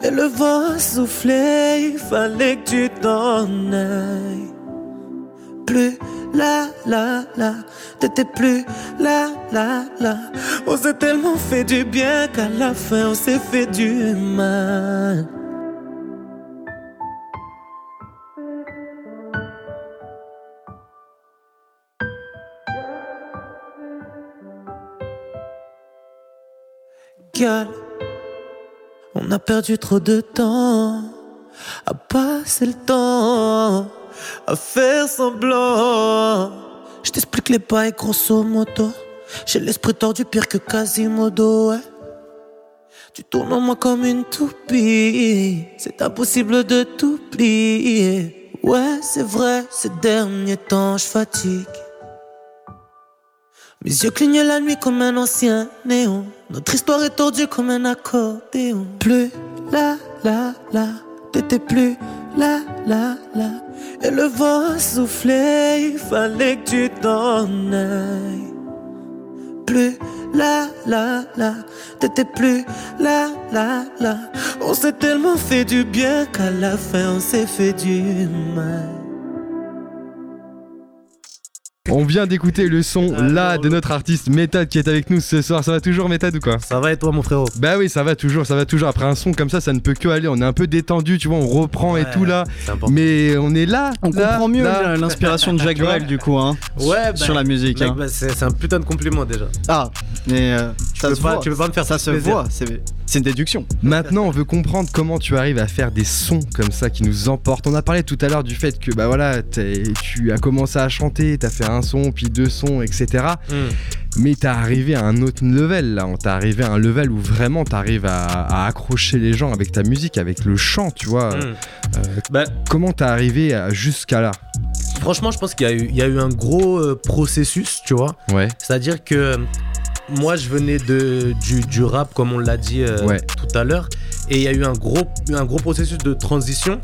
Et le vent soufflait, il fallait que tu t'en ailles. Plus là, là, là, t'étais plus là, là, là. On s'est tellement fait du bien qu'à la fin on s'est fait du mal. On a perdu trop de temps à passer le temps à faire semblant. Je t'explique les bails grosso modo. J'ai l'esprit tordu pire que Quasimodo, ouais. Tu tournes en moi comme une toupie. C'est impossible de t'oublier. Ouais, c'est vrai, ces derniers temps, je fatigue. Mes yeux clignaient la nuit comme un ancien néon. Notre histoire est tordue comme un accordéon. Plus là, là, là, t'étais plus là, là, là. Et le vent soufflait, il fallait que tu t'en ailles. Plus là, là, là, t'étais plus là, là, là. On s'est tellement fait du bien qu'à la fin on s'est fait du mal. On vient d'écouter le son là de notre artiste Méthode qui est avec nous ce soir. Ça va toujours Méthode ou quoi Ça va et toi, mon frérot Bah oui, ça va toujours, ça va toujours. Après un son comme ça, ça ne peut que aller. On est un peu détendu, tu vois, on reprend et tout là. C'est important. Mais on est là. On là, comprend mieux là. l'inspiration de Jacques Tu Brel du coup, hein, Ouais, sur la musique. hein. bah, c'est un putain de compliment déjà. Ah, mais euh, ça peux se pas- voit. tu peux pas me faire ça se plaisir. voit. C'est une déduction. Maintenant, on veut comprendre comment tu arrives à faire des sons comme ça qui nous emportent. On a parlé tout à l'heure du fait que bah voilà, tu as commencé à chanter, t'as fait un son, puis deux sons, etc. Hmm. Mais t'es arrivé à un autre level là, t'es arrivé à un level où vraiment t'arrives à, à accrocher les gens avec ta musique, avec le chant, tu vois. Mm. Euh, Bah, comment t'es arrivé jusqu'à là? Franchement, je pense qu'il y, a eu- il y a eu un gros euh, processus, tu vois. Ouais. C'est-à-dire que euh, moi, je venais de, du, du rap, comme on l'a dit euh, Ouais. tout à l'heure, et il y a eu un gros, un gros processus de transition.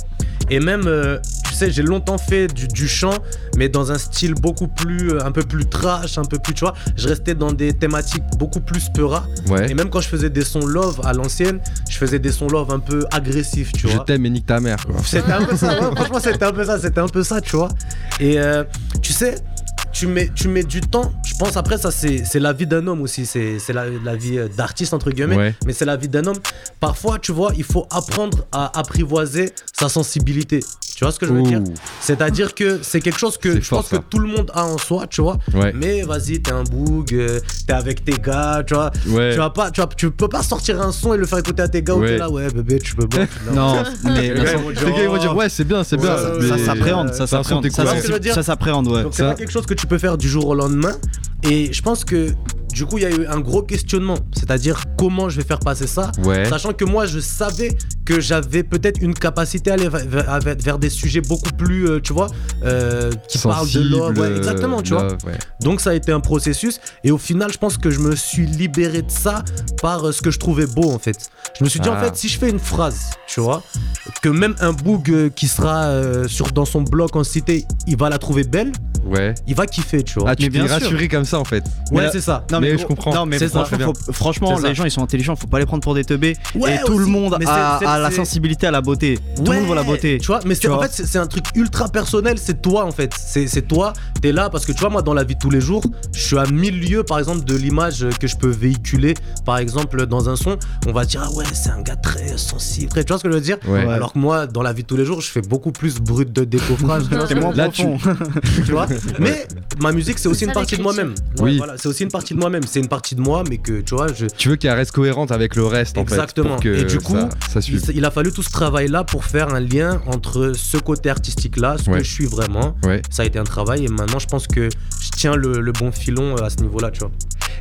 Et même, euh, tu sais, j'ai longtemps fait du, du chant, mais dans un style beaucoup plus, euh, un peu plus trash, un peu plus, tu vois. Je restais dans des thématiques beaucoup plus peura. Ouais. Et même quand je faisais des sons love à l'ancienne, je faisais des sons love un peu agressifs, tu Je vois. t'aime et nique ta mère, quoi. C'était un peu ça, ouais, franchement, c'était un peu ça, c'était un peu ça, tu vois. Et euh, tu sais, tu mets, tu mets du temps, je pense, après, ça, c'est c'est la vie d'un homme aussi, c'est c'est la, la vie euh, d'artiste, entre guillemets, Ouais. mais c'est la vie d'un homme. Parfois, tu vois, il faut apprendre à apprivoiser sa sensibilité. Tu vois ce que je veux dire Ouh. C'est-à-dire que c'est quelque chose que je fort, pense que ça. tout le monde a en soi, tu vois. Ouais. Mais vas-y, t'es un boug, euh, t'es avec tes gars, tu vois. Ouais. Tu vas pas, tu, vas- tu peux pas sortir un son et le faire écouter à tes gars Ouais. t'es là, ouais, bébé, tu peux boire. Non, mais Les gars, ils vont dire, dire oh. ouais c'est bien c'est bien ça s'appréhende, ça s'appréhende, ça, que dire s'appréhende, ouais. Donc c'est pas quelque chose que tu peux faire du jour au lendemain. Et je pense que du coup il y a eu un gros questionnement, c'est-à-dire comment je vais faire passer ça, Ouais. sachant que moi je savais que j'avais peut-être une capacité à aller vers, vers- vers des sujets beaucoup plus, euh, tu vois, euh, qui parlent de ouais, Sensible, exactement, tu vois. ouais. Donc ça a été un processus et au final je pense que je me suis libéré de ça par euh, ce que je trouvais beau en fait. Je me suis dit en Ah. fait si je fais une phrase, tu vois, que même un boug euh, qui sera euh, sur, dans son bloc en cité, il va la trouver belle, Ouais. il va kiffer, tu vois. Ah, tu t'es rassuré comme ça en fait. ouais c'est ça. Non Mais mais, je comprends. Non mais ça. franchement, faut- franchement, C'est ça. les gens ils sont intelligents, faut pas les prendre pour des teubés. Ouais, et tout le monde a, c'est- a la c'est- sensibilité à la beauté. Tout le monde voit la beauté. Tu vois, mais c'est- en fait, c'est c'est un truc ultra personnel. C'est toi, en fait. C'est c'est toi. T'es là parce que tu vois, moi, dans la vie de tous les jours, je suis à mille lieues, par exemple, de l'image que je peux véhiculer. Par exemple, dans un son, on va dire, ah ouais, c'est un gars très sensible. très- Tu vois ce que je veux dire? Ouais. Alors que moi, dans la vie de tous les jours, je fais beaucoup plus brut de décoffrage. tu vois ce que je veux Là, dire tu vois? Mais ma musique, c'est aussi C'est une partie de moi-même. Oui. voilà, c'est aussi une partie de moi-même. C'est une partie de moi, mais que tu vois, je, Tu veux qu'elle reste cohérente avec le reste en fait. Exactement. Et du coup, ça, ça suive. Il a fallu tout ce travail-là pour faire un lien entre ce côté artistique-là, ce Ouais. que je suis vraiment. Ouais. Ça a été un travail et maintenant je pense que je tiens le, le bon filon euh, à ce niveau-là, tu vois.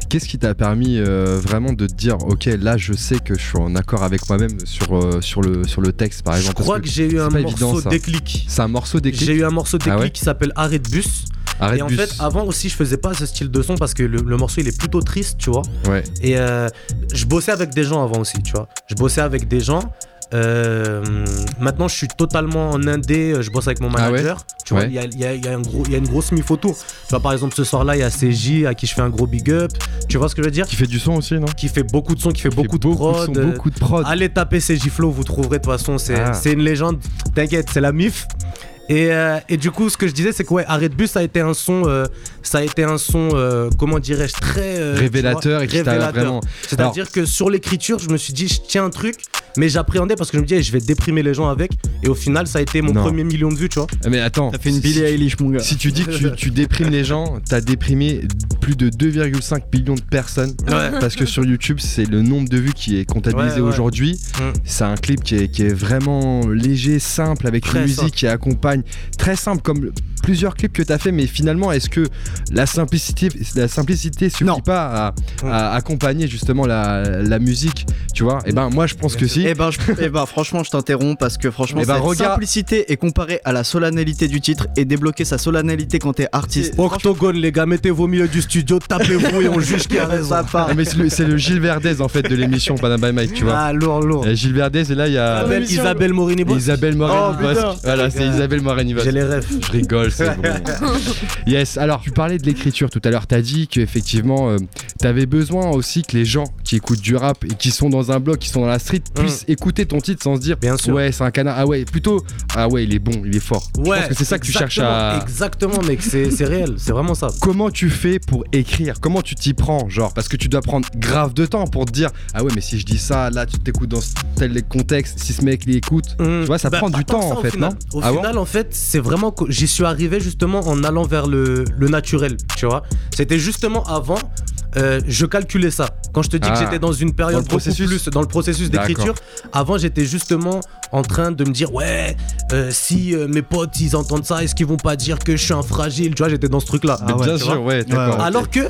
Qu'est-ce qui t'a permis euh, vraiment de te dire ok là je sais que je suis en accord avec moi-même sur, euh, sur, le, sur le texte par Je exemple parce crois que, j'ai eu un évident, morceau déclic. C'est un morceau d'écrit. J'ai eu un morceau déclic Ah ouais qui s'appelle Arrêt de bus. Arrête et en bus. fait, avant aussi, je faisais pas ce style de son parce que le, le morceau il est plutôt triste, tu vois. Ouais. Et euh, je bossais avec des gens avant aussi, tu vois. Je bossais avec des gens. Euh, maintenant, je suis totalement en indé. Je bosse avec mon Ah ouais manager. Tu vois, Ouais. il y, a, il y a- il y a un gros- il y a une grosse mif autour. Tu vois, par exemple, ce soir-là, il y a CJ à qui je fais un gros big up. Tu vois ce que je veux dire? Qui fait du son aussi non? Qui fait beaucoup de sons, qui fait Qui beaucoup, fait de prod. son, euh, beaucoup de prod. Allez taper CJ Flow, vous trouverez de toute façon. C'est Ah. une légende. T'inquiète, c'est la mif. Et, euh, et du coup, ce que je disais, c'est que ouais, Arrêt de bus, ça a été un son, euh, ça a été un son, euh, comment dirais-je, très euh, Révélateur vois, et qui t'a révélateur. vraiment. C'est-à-dire que sur l'écriture, je me suis dit, je tiens un truc, mais j'appréhendais parce que je me disais, je vais déprimer les gens avec. Et au final, ça a été mon Non. premier million de vues, tu vois. Ah, Mais attends. T'as fait une si- Billie Eilish mon gars. Si tu dis que tu, tu déprimes les gens, t'as déprimé plus de 2,5 millions de personnes. Ouais. Parce que sur YouTube, c'est le nombre de vues qui est comptabilisé Ouais, ouais. aujourd'hui. Mm. C'est un clip qui est, qui est vraiment léger, simple, avec Très une musique simple. qui accompagne. Très simple, comme plusieurs clips que t'as fait. Mais finalement, est-ce que la simplicité, la simplicité suffit Non. pas à, à accompagner justement la, la musique Tu vois? Et ben, moi, je pense que si. Eh ben, je- eh ben, franchement, je t'interromps parce que franchement, Eh ben, cette regarde- simplicité est comparée à la solennalité du titre et débloquer sa solennalité quand t'es artiste. Octogone, les gars, mettez-vous au milieu du studio, tapez-vous et on juge qui a raison. Ah, mais c'est le, le Gilles Verdez en fait de l'émission Panam by Mike, tu vois. Ah, lourd, lourd. Il y a Gilles Verdez et là il y a Isabelle, Morini. Isabelle Oh, Morini. Bosque. Voilà, c'est. Isabelle J'ai les rêves. Je rigole, c'est bon. Yes, alors tu parlais de l'écriture tout à l'heure, t'as dit qu'effectivement euh, t'avais besoin aussi que les gens qui écoutent du rap et qui sont dans un blog, qui sont dans la street, puissent écouter ton titre sans se dire. Bien sûr. ouais c'est un canard, ah ouais plutôt ah ouais il est bon, il est fort. Je Ouais, pense que c'est ça que tu cherches à... Exactement, mec, c'est réel, c'est vraiment ça. Comment tu fais pour écrire? Comment tu t'y prends Genre, parce que tu dois prendre grave de temps pour te dire Ah ouais, mais si je dis ça, là, tu t'écoutes dans tel contexte, si ce mec l'écoute. Tu vois, ça prend du temps, en fait, non? Au Ah bon? final, en fait, c'est vraiment que j'y suis arrivé justement en allant vers le, le naturel, tu vois. C'était justement avant, euh, je calculais ça. Quand je te dis Ah, que j'étais dans une période dans le beaucoup processus. plus dans le processus D'accord. d'écriture, avant j'étais justement en train de me dire ouais, euh, si euh, mes potes ils entendent ça, est-ce qu'ils vont pas dire que je suis un fragile, tu vois, j'étais dans ce truc là. Mais bien sûr, ouais, d'accord. Alors que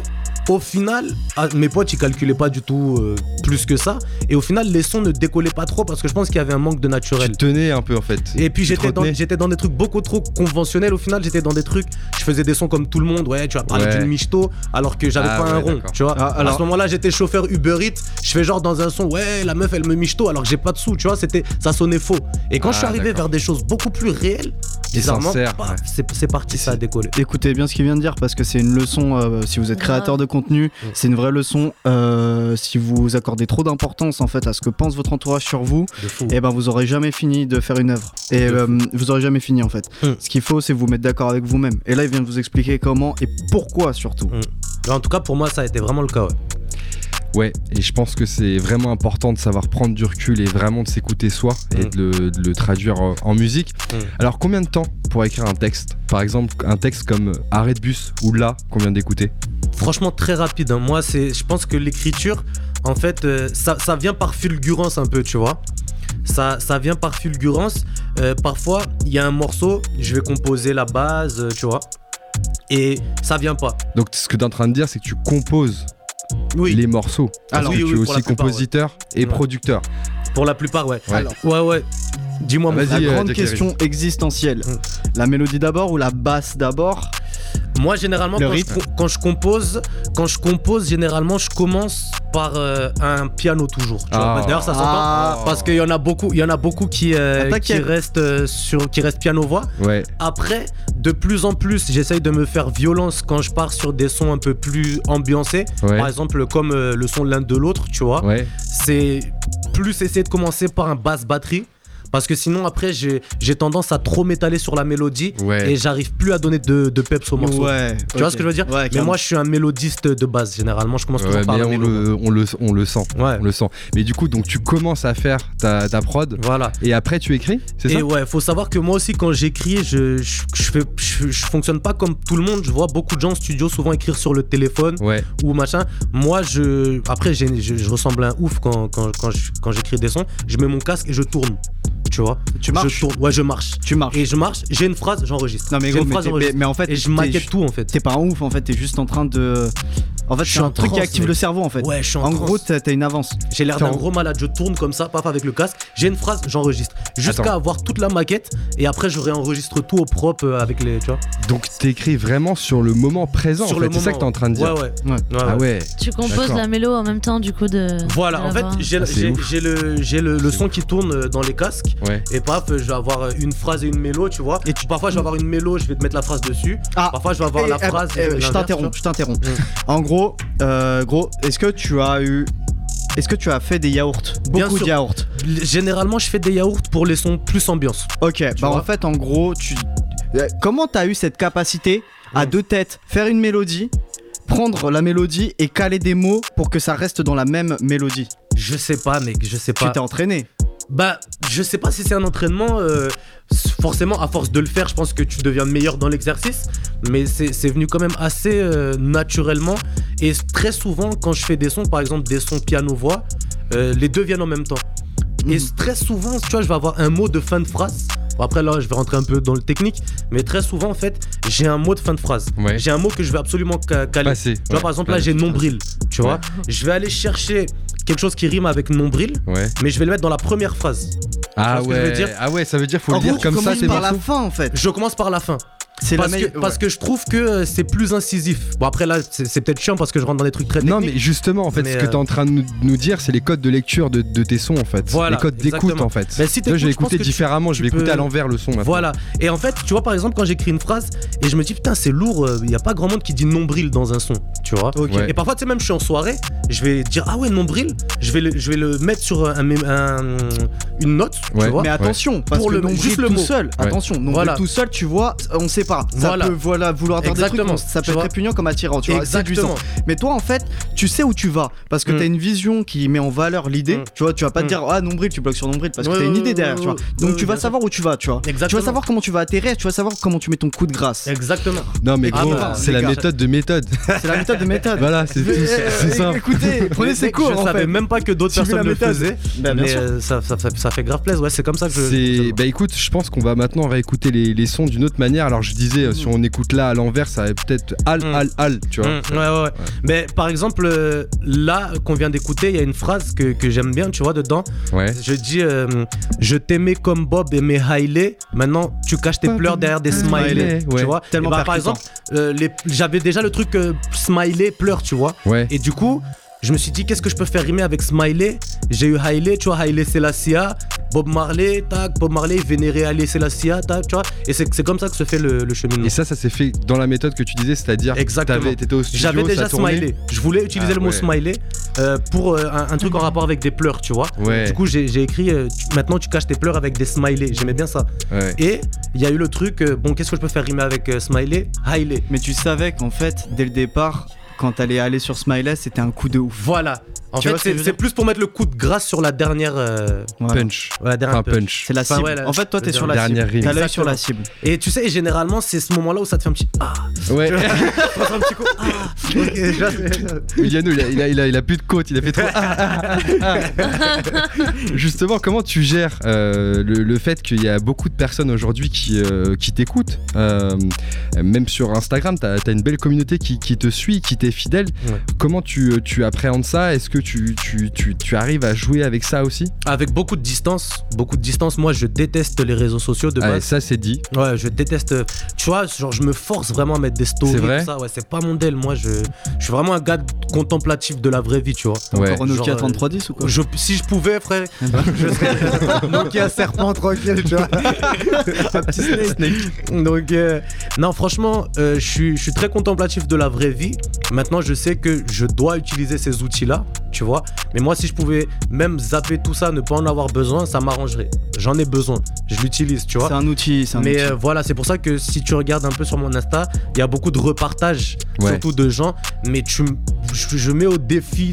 au final, ah, mes potes ils calculaient pas du tout euh, plus que ça. Et au final, les sons ne décollaient pas trop parce que je pense qu'il y avait un manque de naturel. Tu tenais un peu en fait. Et puis j'étais dans, j'étais dans des trucs beaucoup trop conventionnels au final, j'étais dans des trucs, je faisais des sons comme tout le monde, ouais, tu vas parler Ouais. d'une michto alors que j'avais Ah pas un rond. Tu vois. Ah, alors- À ce moment-là, j'étais chauffeur Uber Eats, je fais genre dans un son, ouais, la meuf elle me michto alors que j'ai pas de sous, tu vois, c'était ça sonnait faux. Et quand Ah, je suis arrivé vers des choses beaucoup plus réelles, bizarrement, ouais. c'est, parti, ça a décollé. Écoutez bien ce qu'il vient de dire parce que c'est une leçon. euh, si vous êtes créateur de contenu, c'est une vraie leçon. Euh, si vous accordez trop d'importance en fait à ce que pense votre entourage sur vous, et ben vous aurez jamais fini de faire une œuvre. Et euh, vous aurez jamais fini en fait. Mm. Ce qu'il faut, c'est vous mettre d'accord avec vous-même. Et là, il vient de vous expliquer comment et pourquoi surtout. En tout cas, pour moi, ça a été vraiment le cas. ouais. Ouais, et je pense que c'est vraiment important de savoir prendre du recul et vraiment de s'écouter soi et Mm. de, le, de le traduire en musique. Mm. Alors combien de temps pour écrire un texte? Par exemple, un texte comme Arrêt de bus ou là qu'on vient d'écouter? Franchement, très rapide. hein. Moi, c'est, je pense que l'écriture, en fait, euh, ça, ça vient par fulgurance un peu, tu vois. Ça, ça vient par fulgurance. Euh, parfois, il y a un morceau, je vais composer la base, euh, tu vois. Et ça vient pas. Donc ce que tu es en train de dire, c'est que tu composes Oui, les morceaux. Alors, que oui, tu es aussi plupart, compositeur et Ouais. producteur. pour la plupart, ouais. Ouais. Alors, Ouais, ouais. Dis-moi, mon Vas-y, la euh, grande question existentielle. Mm. La mélodie d'abord ou la basse d'abord? Moi, généralement, Le quand je, quand compose, quand je compose, généralement, je commence par euh, un piano toujours. Ah. D'ailleurs, ça s'entend. Ah. Parce qu'il y en a beaucoup, il y en a beaucoup qui, euh, Ah, qui restent euh, sur, qui restent piano voix. Ouais. Après, de plus en plus, j'essaye de me faire violence quand je pars sur des sons un peu plus ambiancés. Ouais. Par exemple, comme euh, le son de l'un de l'autre, tu vois. Ouais. C'est plus essayer de commencer par un basse batterie. Parce que sinon, après, j'ai tendance à trop m'étaler sur la mélodie Ouais. et j'arrive plus à donner de, de peps au morceau. Ouais. Tu vois ce que je veux dire? Ouais, Mais moi, je suis un mélodiste de base. Généralement, je commence toujours par la on le, on, le, on le sent. Ouais. On le sent. Mais du coup, donc tu commences à faire ta, ta prod Voilà. et après tu écris, c'est ça? Et ouais, faut savoir que moi aussi, quand j'écris, je, je, je fais, je, je fonctionne pas comme tout le monde. Je vois beaucoup de gens en studio souvent écrire sur le téléphone Ouais. ou machin. Moi, je. Après, je, ressemble à un ouf quand, quand, quand j'écris des sons. Je mets mon casque et je tourne. Tu vois Tu marches Je tourne. Ouais, je marche. Tu marches. Et je marche, j'ai une phrase, j'enregistre. Non mais gros, une mais, phrase, mais, mais en fait, Et je maquette tout en fait. T'es pas un ouf en fait, t'es juste en train de. En fait, Je c'est suis un truc qui active le cerveau en fait. Ouais, je suis en, En gros, t'as une avance. J'ai l'air d'un gros malade, je tourne comme ça, paf avec le casque, j'ai une phrase, j'enregistre. Jusqu'à avoir toute la maquette et après je réenregistre tout au propre euh, avec les. Tu vois Donc t'écris vraiment sur le moment présent Sur en fait. C'est ça moment, que t'es en train de dire. Ouais, ouais. Ah ouais. Tu composes la mélo en même temps du coup de. Voilà, de en fait, j'ai Ah, j'ai- le, j'ai le, son qui tourne euh, dans les casques Ouais. et paf, je vais avoir euh, une phrase et une mélo, tu vois. Et tu, parfois, je vais avoir une mélo, je vais te mettre la phrase dessus. Ah, Parfois, je vais avoir la eh, phrase. eh, je t'interromps, je t'interromps. Mm. En gros, euh, gros, est-ce que tu as eu. Est-ce que tu as fait des yaourts? Bien Beaucoup sûr. de yaourts. Généralement, je fais des yaourts pour les sons plus ambiance. Ok, bah en fait, en gros, tu. euh, Comment t'as eu cette capacité à deux têtes faire une mélodie, prendre la mélodie et caler des mots pour que ça reste dans la même mélodie? Je sais pas, mec, je sais Tu pas. t'es entraîné. Bah, je sais pas si c'est un entraînement. euh, forcément, à force de le faire, je pense que tu deviens meilleur dans l'exercice. Mais c'est c'est venu quand même assez euh, naturellement. Et très souvent, quand je fais des sons, par exemple des sons piano-voix, euh, les deux viennent en même temps. Et s- très souvent, tu vois, je vais avoir un mot de fin de phrase. Bon, après, là, je vais rentrer un peu dans le technique. Mais très souvent, en fait, j'ai un mot de fin de phrase. Ouais. J'ai un mot que je vais absolument ca- caler. Tu vois, par exemple, là, j'ai nombril. Tu vois, je vais aller chercher quelque chose qui rime avec nombril, Ouais. mais je vais le mettre dans la première phrase. Ah vois ce que je veux ouais. dire Ah ouais, ça veut dire faut en le tu comme ça, commences c'est par la fin en fait. Je commence par la fin. C'est la Parce, que, meilleure. parce que je trouve que euh, c'est plus incisif. Bon, après là, c'est c'est peut-être chiant parce que je rentre dans des trucs très techniques. Non mais justement en fait Mais, ce que euh, t'es en train de nous, nous dire c'est les codes de lecture de, de tes sons en fait. Voilà, les codes d'écoute en fait. Mais si Tu vois, je vais écouter tu- différemment, je tu vais écouter peux- à l'envers le son maintenant. Voilà. Et en fait, tu vois, par exemple, quand j'écris une phrase et je me dis, putain, c'est lourd, il n'y a pas grand monde qui dit nombril dans un son. Tu vois. Ouais. Et parfois, tu sais, même je suis en soirée, je vais dire, ah ouais, nombril, je vais le, je vais le mettre sur un, mé- un- une note, Ouais. tu vois Mais attention, parce Pour que le- nombril juste le tout mot. seul, attention, nombril tout seul, tu vois, on sait pas. Ça Voilà. peut voilà, vouloir dire des Exactement, trucs, ça tu peut être répugnant comme attirant, tu vois, séduisant. Exactement. Mais toi, en fait, tu sais où tu vas, parce que Mm. t'as une vision qui met en valeur l'idée, Mm. tu vois, tu vas pas te Mm. dire, ah, nombril, tu bloques sur nombril, parce que Ouais, t'as une idée derrière, ouais, tu vois. ouais, Donc ouais, tu vas savoir où tu vas, tu vois. Tu vas Exactement. savoir comment tu vas atterrir, tu vas savoir comment tu mets ton coup de grâce. Exactement. Non mais Et gros, bah, c'est la méthode de méthode. C'est la méthode de méthode. voilà, c'est euh, c'est simple. Écoutez, prenez ces cours Je savais fait. même pas que d'autres personnes le faisaient. Bah, mais euh, ça, ça, ça- ça fait grave plaisir. Ouais, c'est comme ça que bah écoute, je pense qu'on va maintenant réécouter les, les sons d'une autre manière. Alors je disais, si on écoute là à l'envers, ça va peut-être al, Mm. al, al, tu vois. Mm, ouais, ouais, ouais. Mais par exemple, euh, là qu'on vient d'écouter, il y a une phrase que, que j'aime bien, tu vois, dedans. Ouais. Je dis euh, Je t'aimais comme Bob aimait Hailey, maintenant tu caches tes Bob pleurs derrière des smileys. Ouais. Tu vois Tellement bah, Par exemple, euh, les- j'avais déjà le truc euh, smiley, pleure, tu vois. Ouais. Et du coup, je me suis dit, qu'est-ce que je peux faire rimer avec Smiley? J'ai eu Hailey, tu vois, Hailey Selassie, Bob Marley, tac, Bob Marley, vénéré Hailey Selassie, tac, tu vois. Et c'est c'est comme ça que se fait le, le cheminement. Et ça, ça s'est fait dans la méthode que tu disais, c'est-à-dire Exactement. t'avais- t'étais au studio, J'avais déjà. Smiley. Je voulais utiliser Ah, le mot ouais. Smiley euh, pour euh, un, un truc en rapport avec des pleurs, tu vois. Ouais. Du coup, j'ai écrit euh, tu- maintenant tu caches tes pleurs avec des smileys. J'aimais bien ça. ouais. Et il y a eu le truc, euh, bon, qu'est-ce que je peux faire rimer avec euh, smiley? Hailey. Mais tu savais qu'en fait, dès le départ, quand t'allais aller sur Smiley, c'était un coup de ouf. Voilà. En Tu fait, ce c'est plus pour mettre le coup de grâce sur la dernière. euh, Voilà. Punch. ouais, la dernière Enfin, punch. C'est la Enfin, cible. ouais, la- en fait, toi, t'es sur la dernière cible. rime. T'as l'œil sur la cible. Et tu sais, généralement, c'est ce moment-là où ça te fait un petit. Ah Ouais. Un petit coup. Ah il a, il, a, il, a, il a plus de côte, il a fait trop. Ah, ah, ah, ah. Justement, comment tu gères euh, le, le fait qu'il y a beaucoup de personnes aujourd'hui qui, euh, qui t'écoutent Euh, Même sur Instagram, tu as, une belle communauté qui, qui te suit, qui t'est fidèle. Ouais. Comment tu, tu appréhendes ça? Est-ce que tu, tu, tu, tu arrives à jouer avec ça aussi? Avec beaucoup de distance. Beaucoup de distance. Moi, je déteste les réseaux sociaux de base. Ça, c'est dit. Ouais, je déteste. Tu vois, genre, je me force vraiment à mettre des stories. C'est vrai tout ça. Ouais, c'est pas mon del. Moi, je, je suis vraiment un gars contemplatif de la vraie vie, tu vois. Ouais. Encore Nokia Genre, euh, 3310 ou quoi? Je- si je pouvais, frère, je serais Nokia serpent tranquille, tu vois. Un petit snake. Donc, euh, non, franchement, euh, je suis je suis très contemplatif de la vraie vie. Maintenant, je sais que je dois utiliser ces outils-là, tu vois. Mais moi, si je pouvais même zapper tout ça, ne pas en avoir besoin, ça m'arrangerait. J'en ai besoin. Je l'utilise, tu vois. C'est un outil, c'est un Mais outil. euh, voilà, c'est pour ça que si tu regardes un peu sur mon Insta, il y a beaucoup de repartages, Ouais. surtout de gens. Mais tu, je, je mets au défi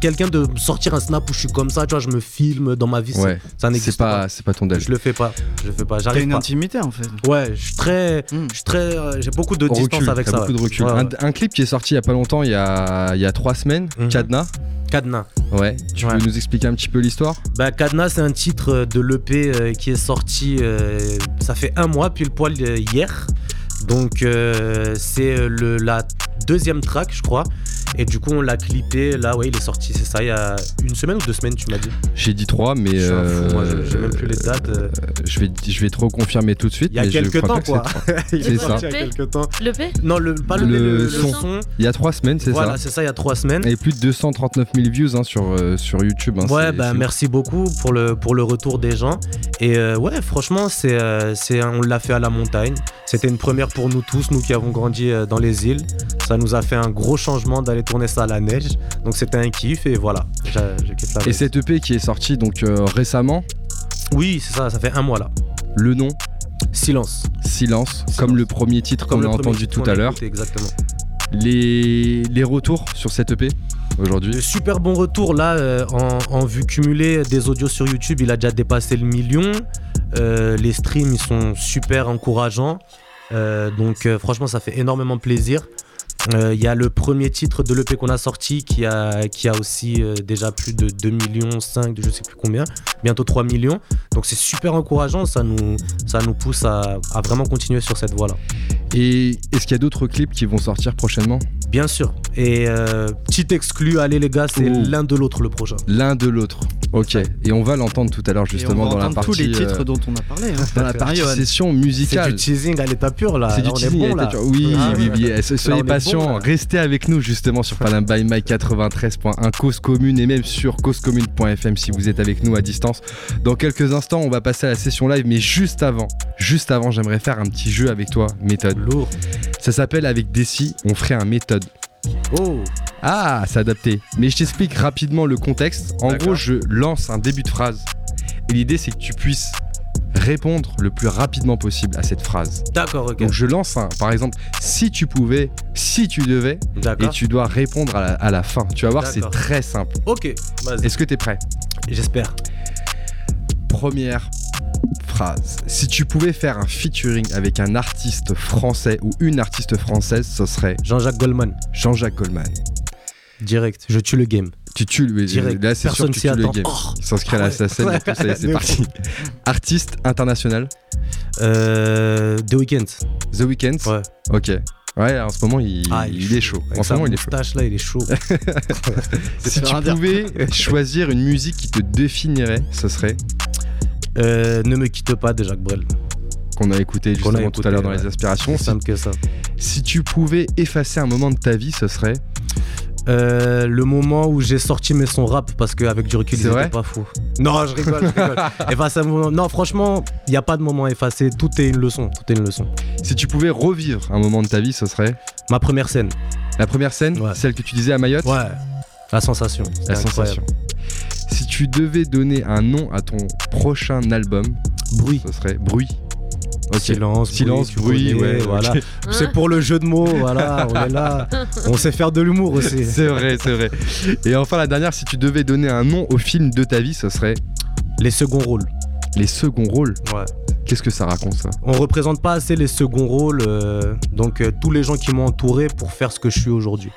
quelqu'un de sortir un snap où je suis comme ça, tu vois, je me filme dans ma vie. Ouais. Ça n'existe pas. pas, c'est pas ton del. Je le fais pas. Je le fais pas. J'arrive une pas. intimité en fait. Ouais, je suis très, Mm. je suis très, euh, j'ai beaucoup de distance avec ça. beaucoup ouais. de recul. Un, un clip qui est sorti il y a pas longtemps, il y a, il y a trois semaines, Mhm. Cadenas. Cadenas. Ouais. Tu Ouais. peux nous expliquer un petit peu l'histoire? Bah, Cadenas, c'est un titre euh, de l'EP euh, qui est sorti, euh, ça fait un mois, pile poil euh, hier. Donc, c'est le- la deuxième track, je crois. Et du coup, on l'a clippé. Là, ouais, il est sorti, c'est ça, il y a une semaine ou deux semaines, tu m'as dit. J'ai dit 3, mais. Je suis un fou, moi, euh, j'ai- même plus les dates. euh. Je vais, je vais te reconfirmer tout de suite. Il y a mais quelques temps, quoi. c'est trois. Il est sorti ça. il y a quelques temps. Le P Non, le, pas le, Le le, le son. son. Il y a 3 semaines, c'est Voilà, ça c'est ça, il y a trois semaines. Et plus de 239 000 views hein, sur, euh, sur YouTube. hein, Ouais, c'est- bah c'est- merci beaucoup pour le, pour le retour des gens. Et euh, ouais, franchement, c'est, euh, on l'a fait à la montagne. C'était une première pour nous tous, nous qui avons grandi euh, dans les îles. Ça nous a fait un gros changement d'aller tourner ça à la neige. Donc c'était un kiff et voilà, la Et cette EP qui est sortie donc euh, récemment, Oui, c'est ça, ça fait un mois là. le nom Silence. Silence, comme le premier titre qu'on Comme a entendu tout à l'heure. Exactement. Les, les retours sur cette EP De aujourd'hui super bons retours là euh, en, en vue cumulée des audios sur YouTube. Il a déjà dépassé le million. Euh, les streams ils sont super encourageants. Euh, donc franchement ça fait énormément plaisir. Euh, Il y a le premier titre de l'EP qu'on a sorti qui a, aussi euh, déjà plus de 2 millions, 5, de je sais plus combien, bientôt 3 millions. Donc c'est super encourageant, ça nous, ça nous pousse à, à vraiment continuer sur cette voie-là. Et est-ce qu'il y a d'autres clips qui vont sortir prochainement? Bien sûr. Et euh, petit exclu, allez les gars, c'est l'un de l'autre le prochain. L'un de l'autre. Ok. Et on va l'entendre tout à l'heure justement Et on va dans la partie. tous les titres euh, dont on a parlé hein, dans la partie session C'est musicale. du teasing à l'état pur là. C'est du on est teasing, bon, elle là. Oui, Ah, oui, oui. Soyez est bon, patients, restez avec nous justement sur Panam by Mike 93.1 Cause Commune et même sur causecommune.fm si vous êtes avec nous à distance. Dans quelques instants, on va passer à la session live, mais juste avant, juste avant, j'aimerais faire un petit jeu avec toi, méthode. Lourd. Ça s'appelle avec Desi, on ferait un méthode. Oh, Ah, c'est adapté. Mais je t'explique rapidement le contexte. En gros, je lance un début de phrase. Et l'idée, c'est que tu puisses répondre le plus rapidement possible à cette phrase. d'accord, ok. Donc je lance un, par exemple, si tu pouvais, si tu devais, et tu dois répondre à la, à la fin. Tu vas voir, c'est très simple. Ok, vas-y. Est-ce que tu es prêt? J'espère. Première phrase. Si tu pouvais faire un featuring avec un artiste français ou une artiste française, ce serait Jean-Jacques Goldman, Jean-Jacques Goldman. direct. Je tue le game. Tu tues le Direct. Là, c'est sûr que tu tues le game. Oh, s'inscrit à la Ah ouais. C'est parti. Artiste international. Euh, The Weeknd. The Weeknd Ouais. Ok. Ouais, en ce moment, il, Ah, il est chaud. Avec En ce moment, il est chaud. là, il est chaud. Si tu pouvais choisir une musique qui te définirait, ce serait Euh, ne me quitte pas de Jacques Brel. qu'on a écouté a justement tout à l'heure dans les aspirations. C'est Si, simple que ça. si tu pouvais effacer un moment de ta vie, ce serait Euh, le moment où j'ai sorti mes sons rap parce qu'avec du recul, étaient pas fous. Non, je rigole, je rigole. Effacer un moment- Non, franchement, il n'y a pas de moment effacé. Tout est une leçon. Tout est une leçon. Si tu pouvais revivre un moment de ta vie, ce serait Ma première scène. la première scène, Ouais. celle que tu disais à Mayotte Ouais. La sensation. C'était La incroyable. sensation. Si tu devais donner un nom à ton prochain album, Bruit. ce serait Bruit. Silence, Silence, bruit, ouais, voilà. C'est pour le jeu de mots, voilà, on est là. On sait faire de l'humour aussi. C'est vrai, c'est vrai. Et enfin la dernière, si tu devais donner un nom au film de ta vie, ce serait Les seconds rôles. les seconds rôles. Ouais. Qu'est-ce que ça raconte ça? On représente pas assez les seconds rôles, euh, donc euh, tous les gens qui m'ont entouré pour faire ce que je suis aujourd'hui.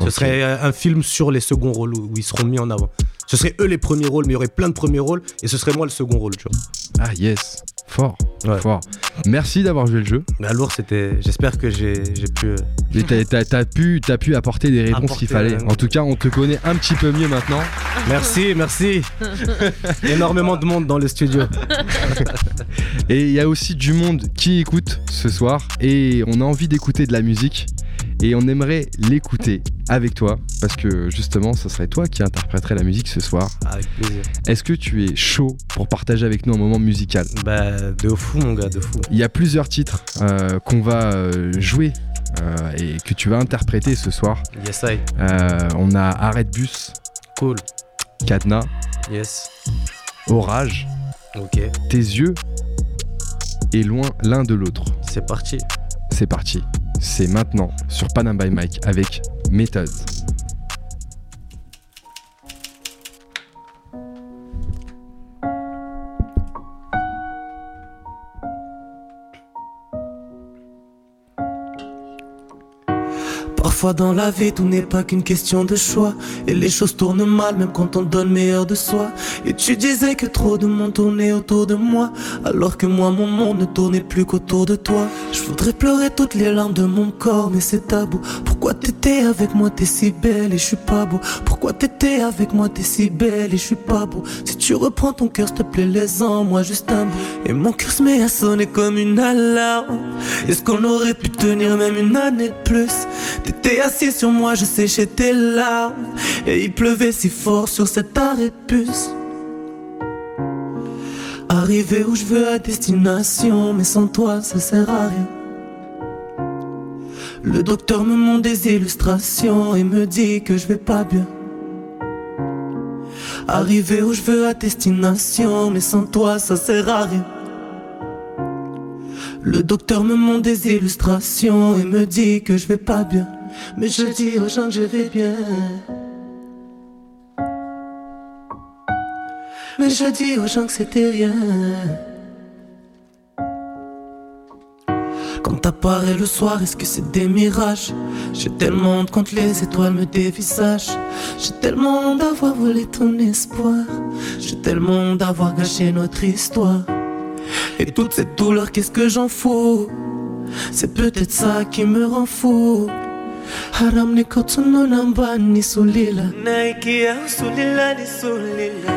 Ce serait euh, un film sur les seconds rôles où où ils seront mis en avant. Ce serait eux les premiers rôles, mais il y aurait plein de premiers rôles et ce serait moi le second rôle, tu vois. Ah yes, fort, Ouais. fort. Merci d'avoir joué le jeu. Mais alors, c'était. J'espère que j'ai j'ai pu. euh, Et t'as, pu, t'as pu apporter des réponses qu'il fallait. euh, En tout cas, on te connaît un petit peu mieux maintenant. Merci, merci. Énormément de monde dans le studio. Et il y a aussi du monde qui écoute ce soir. Et on a envie d'écouter de la musique. Et on aimerait l'écouter avec toi. Parce que justement, ce serait toi qui interpréterais la musique ce soir. Avec plaisir. Est-ce que tu es chaud pour partager avec nous un moment musical? Bah, de fou, mon gars, de fou. Il y a plusieurs titres euh, qu'on va euh, jouer euh, et que tu vas interpréter ce soir. Yes, I. Euh, on a Arrête Bus, Cool. Cadenas, Yes. Orage, Ok. Tes yeux et Loin l'un de l'autre. C'est parti. C'est parti. C'est maintenant sur Panam by Mike avec Méthode. Parfois dans la vie, tout n'est pas qu'une question de choix. Et les choses tournent mal, même quand on donne meilleur de soi. Et tu disais que trop de monde tournait autour de moi. Alors que moi, mon monde ne tournait plus qu'autour de toi. Je voudrais pleurer toutes les larmes de mon corps, mais c'est tabou. Pourquoi t'étais avec moi, t'es si belle et je suis pas beau? Pourquoi t'étais avec moi, t'es si belle et je suis pas beau? Si tu reprends ton cœur, s'il te plaît, laisse-en moi juste un bout. Et mon cœur se met à sonner comme une alarme. Est-ce qu'on aurait pu tenir même une année de plus? T'étais assis sur moi, je séchais tes larmes. Et il pleuvait si fort sur cet arrêt de bus. Arrivé où je veux à destination, mais sans toi, ça sert à rien. Le docteur me montre des illustrations et me dit que je vais pas bien. Arrivé où je veux à destination, mais sans toi, ça sert à rien. Le docteur me montre des illustrations et me dit que je vais pas bien. Mais je dis aux gens que je vais bien. Mais je dis aux gens que c'était rien. Quand t'apparais le soir, est-ce que c'est des mirages? J'ai tellement honte quand les étoiles me dévisagent. J'ai tellement d'avoir volé ton espoir. J'ai tellement d'avoir gâché notre histoire. Et toute cette douleur, qu'est-ce que j'en fous? C'est peut-être ça qui me rend fou. Haram ni kotono namba ni sulila. Naikia sulila ni sulila.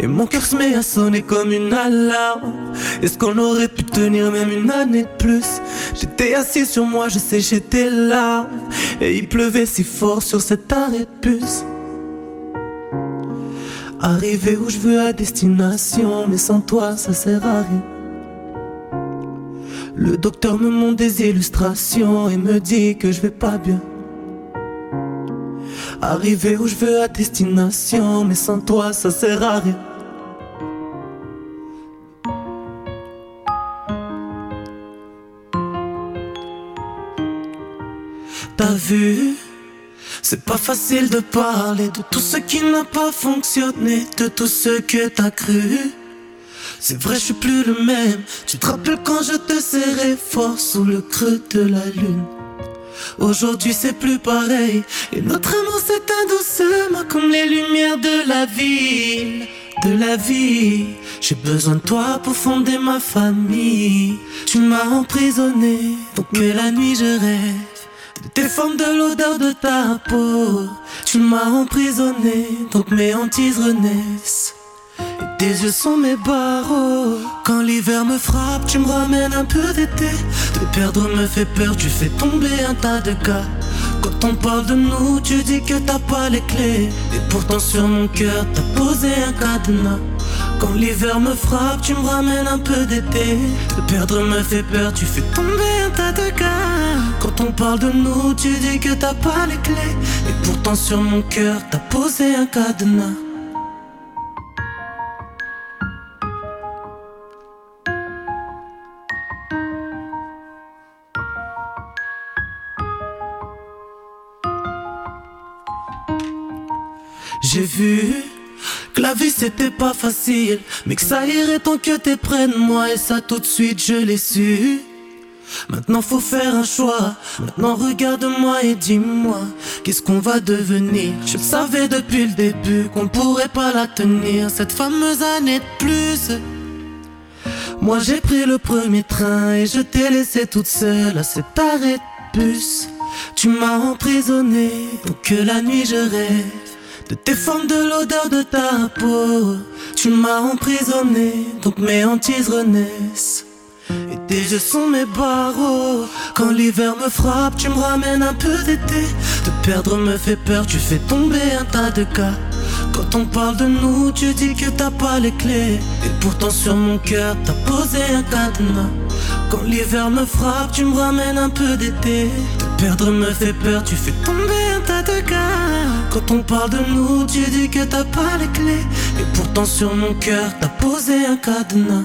Et mon cœur se met à sonner comme une alarme. Est-ce qu'on aurait pu tenir même une année de plus? J'étais assis sur moi, je séchais tes larmes Et il pleuvait si fort sur cet arrêt de bus. Arrivé où je veux à destination Mais sans toi ça sert à rien. Le docteur me montre des illustrations et me dit que je vais pas bien. Arrivé où je veux à destination, mais sans toi ça sert à rien. T'as vu, c'est pas facile de parler de tout ce qui n'a pas fonctionné, de tout ce que t'as cru. C'est vrai, je suis plus le même. Tu te rappelles quand je te serrais fort sous le creux de la lune? Aujourd'hui, c'est plus pareil. Et notre amour s'éteint doucement comme les lumières de la ville. De la vie. J'ai besoin de toi pour fonder ma famille. Tu m'as emprisonné, donc que la nuit je rêve. De tes formes de l'odeur de ta peau. Tu m'as emprisonné, donc mes hantises renaissent. Tes yeux sont mes barreaux. Quand l'hiver me frappe, tu me ramènes un peu d'été. Te perdre me fait peur, tu fais tomber un tas de cas. Quand on parle de nous, tu dis que t'as pas les clés. Et pourtant sur mon cœur, t'as posé un cadenas. Quand l'hiver me frappe, tu me ramènes un peu d'été. Te perdre me fait peur, tu fais tomber un tas de gars. Quand on parle de nous, tu dis que t'as pas les clés. Et pourtant sur mon cœur, t'as posé un cadenas. J'ai vu que la vie c'était pas facile, mais que ça irait tant que t'es près de moi et ça tout de suite je l'ai su. Maintenant faut faire un choix, maintenant regarde-moi et dis-moi qu'est-ce qu'on va devenir? Je savais depuis le début qu'on pourrait pas la tenir, cette fameuse année de plus. Moi j'ai pris le premier train et je t'ai laissé toute seule à cet arrêt de bus. Tu m'as emprisonné pour que la nuit je rêve de tes de l'odeur de ta peau. Tu m'as emprisonné, donc mes hantises renaissent. Et tes yeux sont mes barreaux. Quand l'hiver me frappe, tu me ramènes un peu d'été. Te perdre me fait peur, tu fais tomber un tas de cas. Quand on parle de nous, tu dis que t'as pas les clés. Et pourtant sur mon cœur, t'as posé un cadenas. Quand l'hiver me frappe, tu me ramènes un peu d'été. Perdre me fait peur, tu fais tomber un tas de gars. Quand on parle de nous, tu dis que t'as pas les clés. Et pourtant sur mon cœur, t'as posé un cadenas.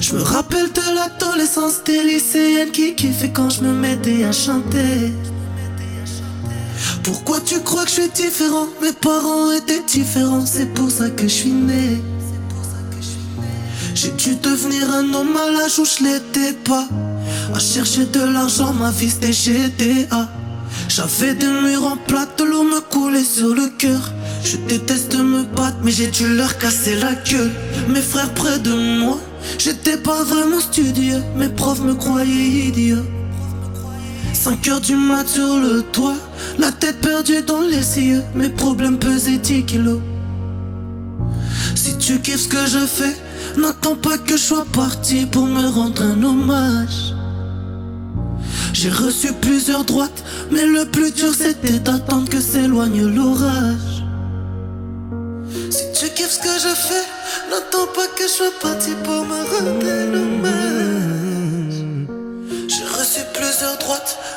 Je me rappelle de l'adolescence des lycéennes qui kiffaient quand je me mettais à chanter. Pourquoi tu crois que je suis différent? Mes parents étaient différents, c'est pour ça que je suis né. J'ai dû devenir un homme à l'âge où je l'étais pas. À chercher de l'argent, ma vie c'était GTA. J'avais des murs en plate, l'eau me coulait sur le cœur. Je déteste me battre, mais j'ai dû leur casser la gueule. Mes frères près de moi, j'étais pas vraiment studieux. Mes profs me croyaient idiot. 5 heures du mat sur le toit, la tête perdue dans les cieux. Mes problèmes pesaient 10 kilos. Si tu kiffes ce que je fais, n'attends pas que je sois parti pour me rendre un hommage. J'ai reçu plusieurs droites, mais le plus dur c'était d'attendre que s'éloigne l'orage. Si tu kiffes ce que je fais, n'attends pas que je sois parti pour me rendre un hommage.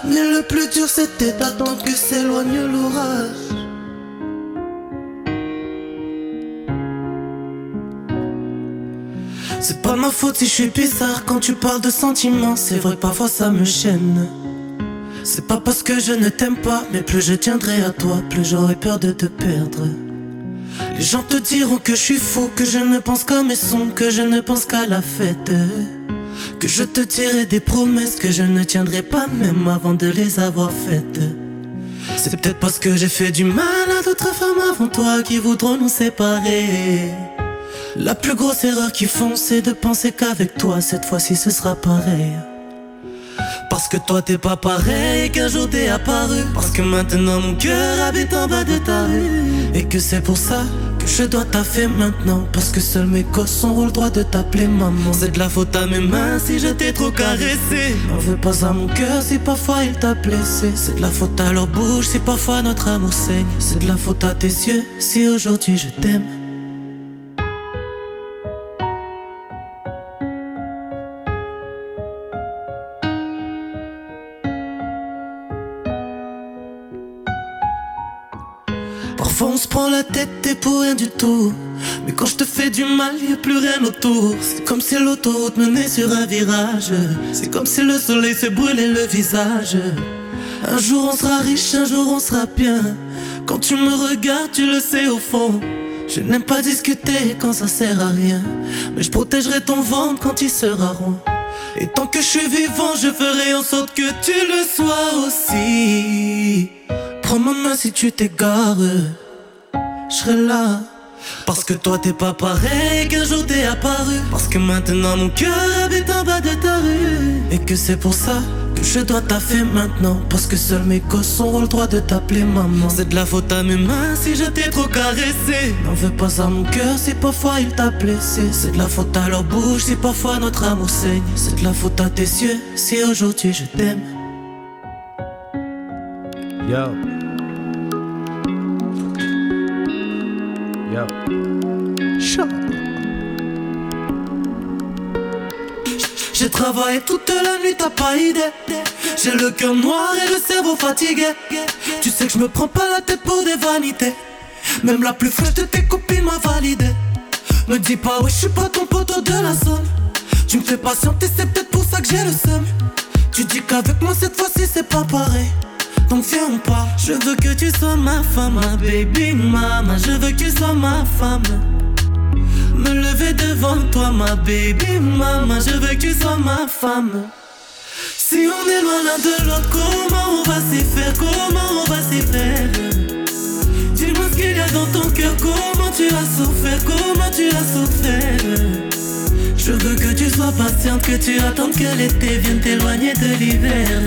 Mais le plus dur c'était d'attendre que s'éloigne l'orage. C'est pas ma faute si je suis bizarre quand tu parles de sentiments. C'est vrai, parfois ça me chaîne. C'est pas parce que je ne t'aime pas, mais plus je tiendrai à toi, plus j'aurai peur de te perdre. Les gens te diront que je suis fou, que je ne pense qu'à mes sons, que je ne pense qu'à la fête. Que je te dirai des promesses que je ne tiendrai pas même avant de les avoir faites. C'est peut-être parce que j'ai fait du mal à d'autres femmes avant toi qui voudront nous séparer. La plus grosse erreur qu'ils font, c'est de penser qu'avec toi, cette fois-ci, ce sera pareil. Parce que toi t'es pas pareil qu'un jour t'es apparu Parce que maintenant mon cœur habite en bas de ta rue Et que c'est pour ça je dois taffer maintenant Parce que seuls mes gosses ont le droit de t'appeler maman. C'est de la faute à mes mains si je t'ai trop caressé. N'en veux pas à mon cœur si parfois il t'a blessé. C'est de la faute à leur bouche si parfois notre amour saigne. C'est de la faute à tes yeux si aujourd'hui je t'aime la tête et pour rien du tout. Mais quand je te fais du mal, y a plus rien autour. C'est comme si l'autoroute menait sur un virage. C'est comme si le soleil se brûlait le visage. Un jour on sera riche, un jour on sera bien. Quand tu me regardes, tu le sais au fond. Je n'aime pas discuter quand ça sert à rien. Mais je protégerai ton ventre quand il sera rond. Et tant que je suis vivant, je ferai en sorte que tu le sois aussi. Prends ma main si tu t'égares, je serai là. Parce que toi t'es pas pareil qu'un jour t'es apparu. Parce que maintenant mon cœur habite en bas de ta rue. Et que c'est pour ça que je dois taffer maintenant. Parce que seuls mes gosses auront le droit de t'appeler maman. C'est de la faute à mes mains si je t'ai trop caressé. N'en veux pas à mon cœur si parfois il t'a blessé. C'est de la faute à leur bouche si parfois notre amour saigne. C'est de la faute à tes yeux si aujourd'hui je t'aime. Yo. J'ai travaillé toute la nuit, t'as pas idée. J'ai le cœur noir et le cerveau fatigué. Tu sais que je me prends pas la tête pour des vanités. Même la plus fraîche de tes copines m'a validé. Me dis pas, ouais, je suis pas ton poteau de la zone. Tu me fais patienter, c'est peut-être pour ça que j'ai le seum. Tu dis qu'avec moi cette fois-ci c'est pas pareil. Donc viens part. Je veux que tu sois ma femme, ma baby mama. Je veux que tu sois ma femme. Me lever devant toi, ma baby mama. Je veux que tu sois ma femme. Si on est loin l'un de l'autre, comment on va s'y faire? Comment on va s'y faire? Dis-moi ce qu'il y a dans ton cœur, comment tu as souffert? Comment tu as souffert? Je veux que tu sois patiente, que tu attendes que l'été vienne t'éloigner de l'hiver.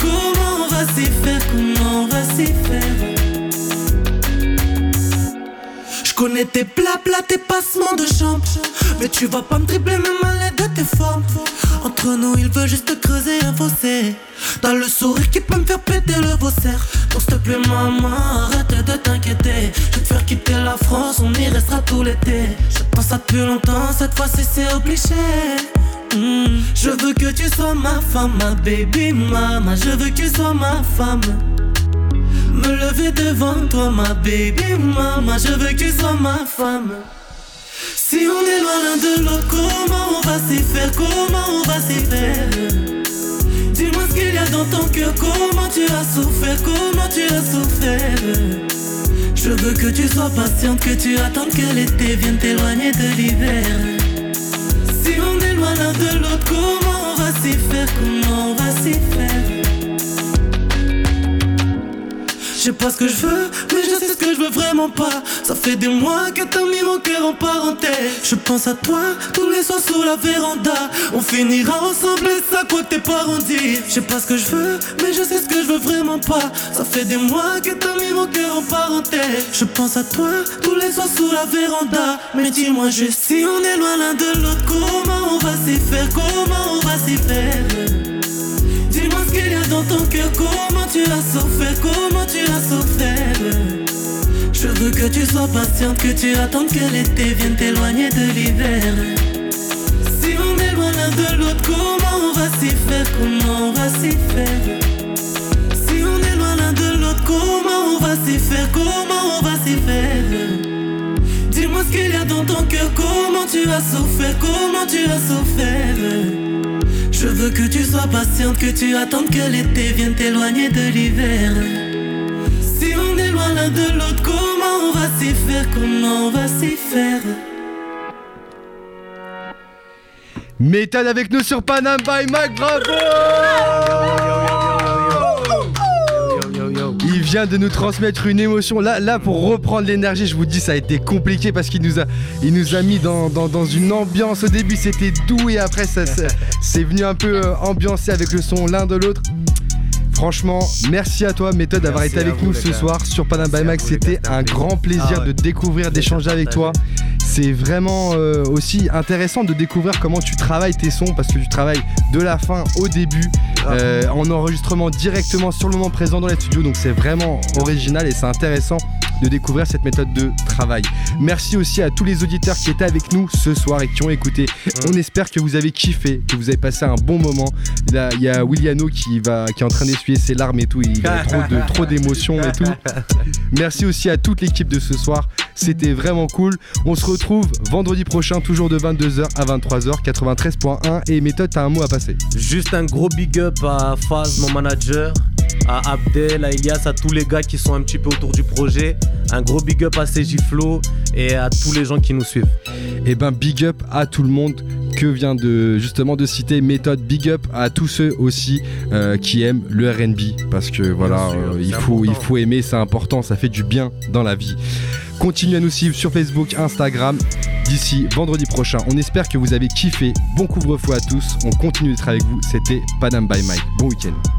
Comment on va s'y faire Comment on va s'y faire je connais tes blabla, tes passements de chambre. Mais tu vas pas me tripler même à l'aide de tes formes. Entre nous, il veut juste creuser un fossé. T'as le sourire qui peut me faire péter le vaussaire. Donc s'il te plaît, maman, arrête de t'inquiéter. Je vais te faire quitter la France, on y restera tout l'été. Je pense ça depuis longtemps, cette fois-ci c'est obligé. Hmm, Je veux que tu sois ma femme, ma baby mama. Je veux que tu sois ma femme. Me lever devant toi, ma baby mama. Je veux que tu sois ma femme. Si on est loin l'un de l'autre, comment on va s'y faire? Comment on va s'y faire? Dis-moi ce qu'il y a dans ton cœur, comment tu as souffert? Comment tu as souffert? Je veux que tu sois patiente, que tu attendes que l'été vienne t'éloigner de l'hiver. L'un de l'autre, comment on va s'y faire Comment on va s'y faire sais pas ce que je veux, mais je sais ce que je veux vraiment pas. Ça fait des mois que t'as mis mon cœur en parenthèse. Je pense à toi tous les soirs sous la véranda. On finira ensemble et ça quoi que tes parents disent. Je sais pas ce que je veux, mais je sais ce que je veux vraiment pas. Ça fait des mois que t'as mis mon cœur en parenthèse. Je pense à toi tous les soirs sous la véranda. Mais dis-moi juste si on est loin l'un de l'autre, comment on va s'y faire Comment on va s'y faire? Dans ton cœur, comment tu as souffert, comment tu as souffert. Je veux que tu sois patiente, que tu attendes que l'été vienne t'éloigner de l'hiver. Si on est loin l'un de l'autre, comment on va s'y faire, comment on va s'y faire. Si on est loin l'un de l'autre, comment on va s'y faire, comment on va s'y faire. Dis-moi ce qu'il y a dans ton cœur, comment tu as souffert, comment tu as souffert. Je veux que tu sois patiente, que tu attendes que l'été vienne t'éloigner de l'hiver. Si on est loin l'un de l'autre, comment on va s'y faire, comment on va s'y faire? Méthode avec nous sur Panam by vient de nous transmettre une émotion. Là, là pour reprendre l'énergie, je vous dis, ça a été compliqué parce qu'il nous a, il nous a mis dans, dans- dans une ambiance. Au début, c'était doux et après, ça, ça- c'est venu un peu euh, ambiancé avec le son l'un de l'autre. Franchement, merci à toi, Méthode, d'avoir été avec vous, nous ce soir sur Panam by les C'était un grand plaisir Ah ouais. de découvrir, d'échanger avec toi. C'est vraiment euh, aussi intéressant de découvrir comment tu travailles tes sons parce que tu travailles de la fin au début. Euh, en enregistrement directement sur le moment présent dans les studios. Donc c'est vraiment original et c'est intéressant de découvrir cette méthode de travail. Merci aussi à tous les auditeurs qui étaient avec nous ce soir et qui ont écouté. On espère que vous avez kiffé, que vous avez passé un bon moment. Là, il y a Williano qui, va, qui est en train d'essuyer ses larmes et tout. Il a trop de- trop d'émotions et tout. Merci aussi à toute l'équipe de ce soir. C'était vraiment cool. On se retrouve vendredi prochain, toujours de 22h à 23h, 93.1. Et méthode, t'as un mot à passer. Juste un gros big up à Faz, mon manager, à Abdel, à Elias, à tous les gars qui sont un petit peu autour du projet. Un gros big up à Flow et à tous les gens qui nous suivent. Et ben, big up à tout le monde. que vient de justement de citer. Méthode big up à tous ceux aussi euh, qui aiment le RB parce que voilà sûr, euh, il faut il faut aimer c'est important ça fait du bien dans la vie. Continuez à nous suivre sur Facebook Instagram. D'ici vendredi prochain on espère que vous avez kiffé. Bon couvre-feu à tous. On continue d'être avec vous. C'était Panam by Mike. Bon week-end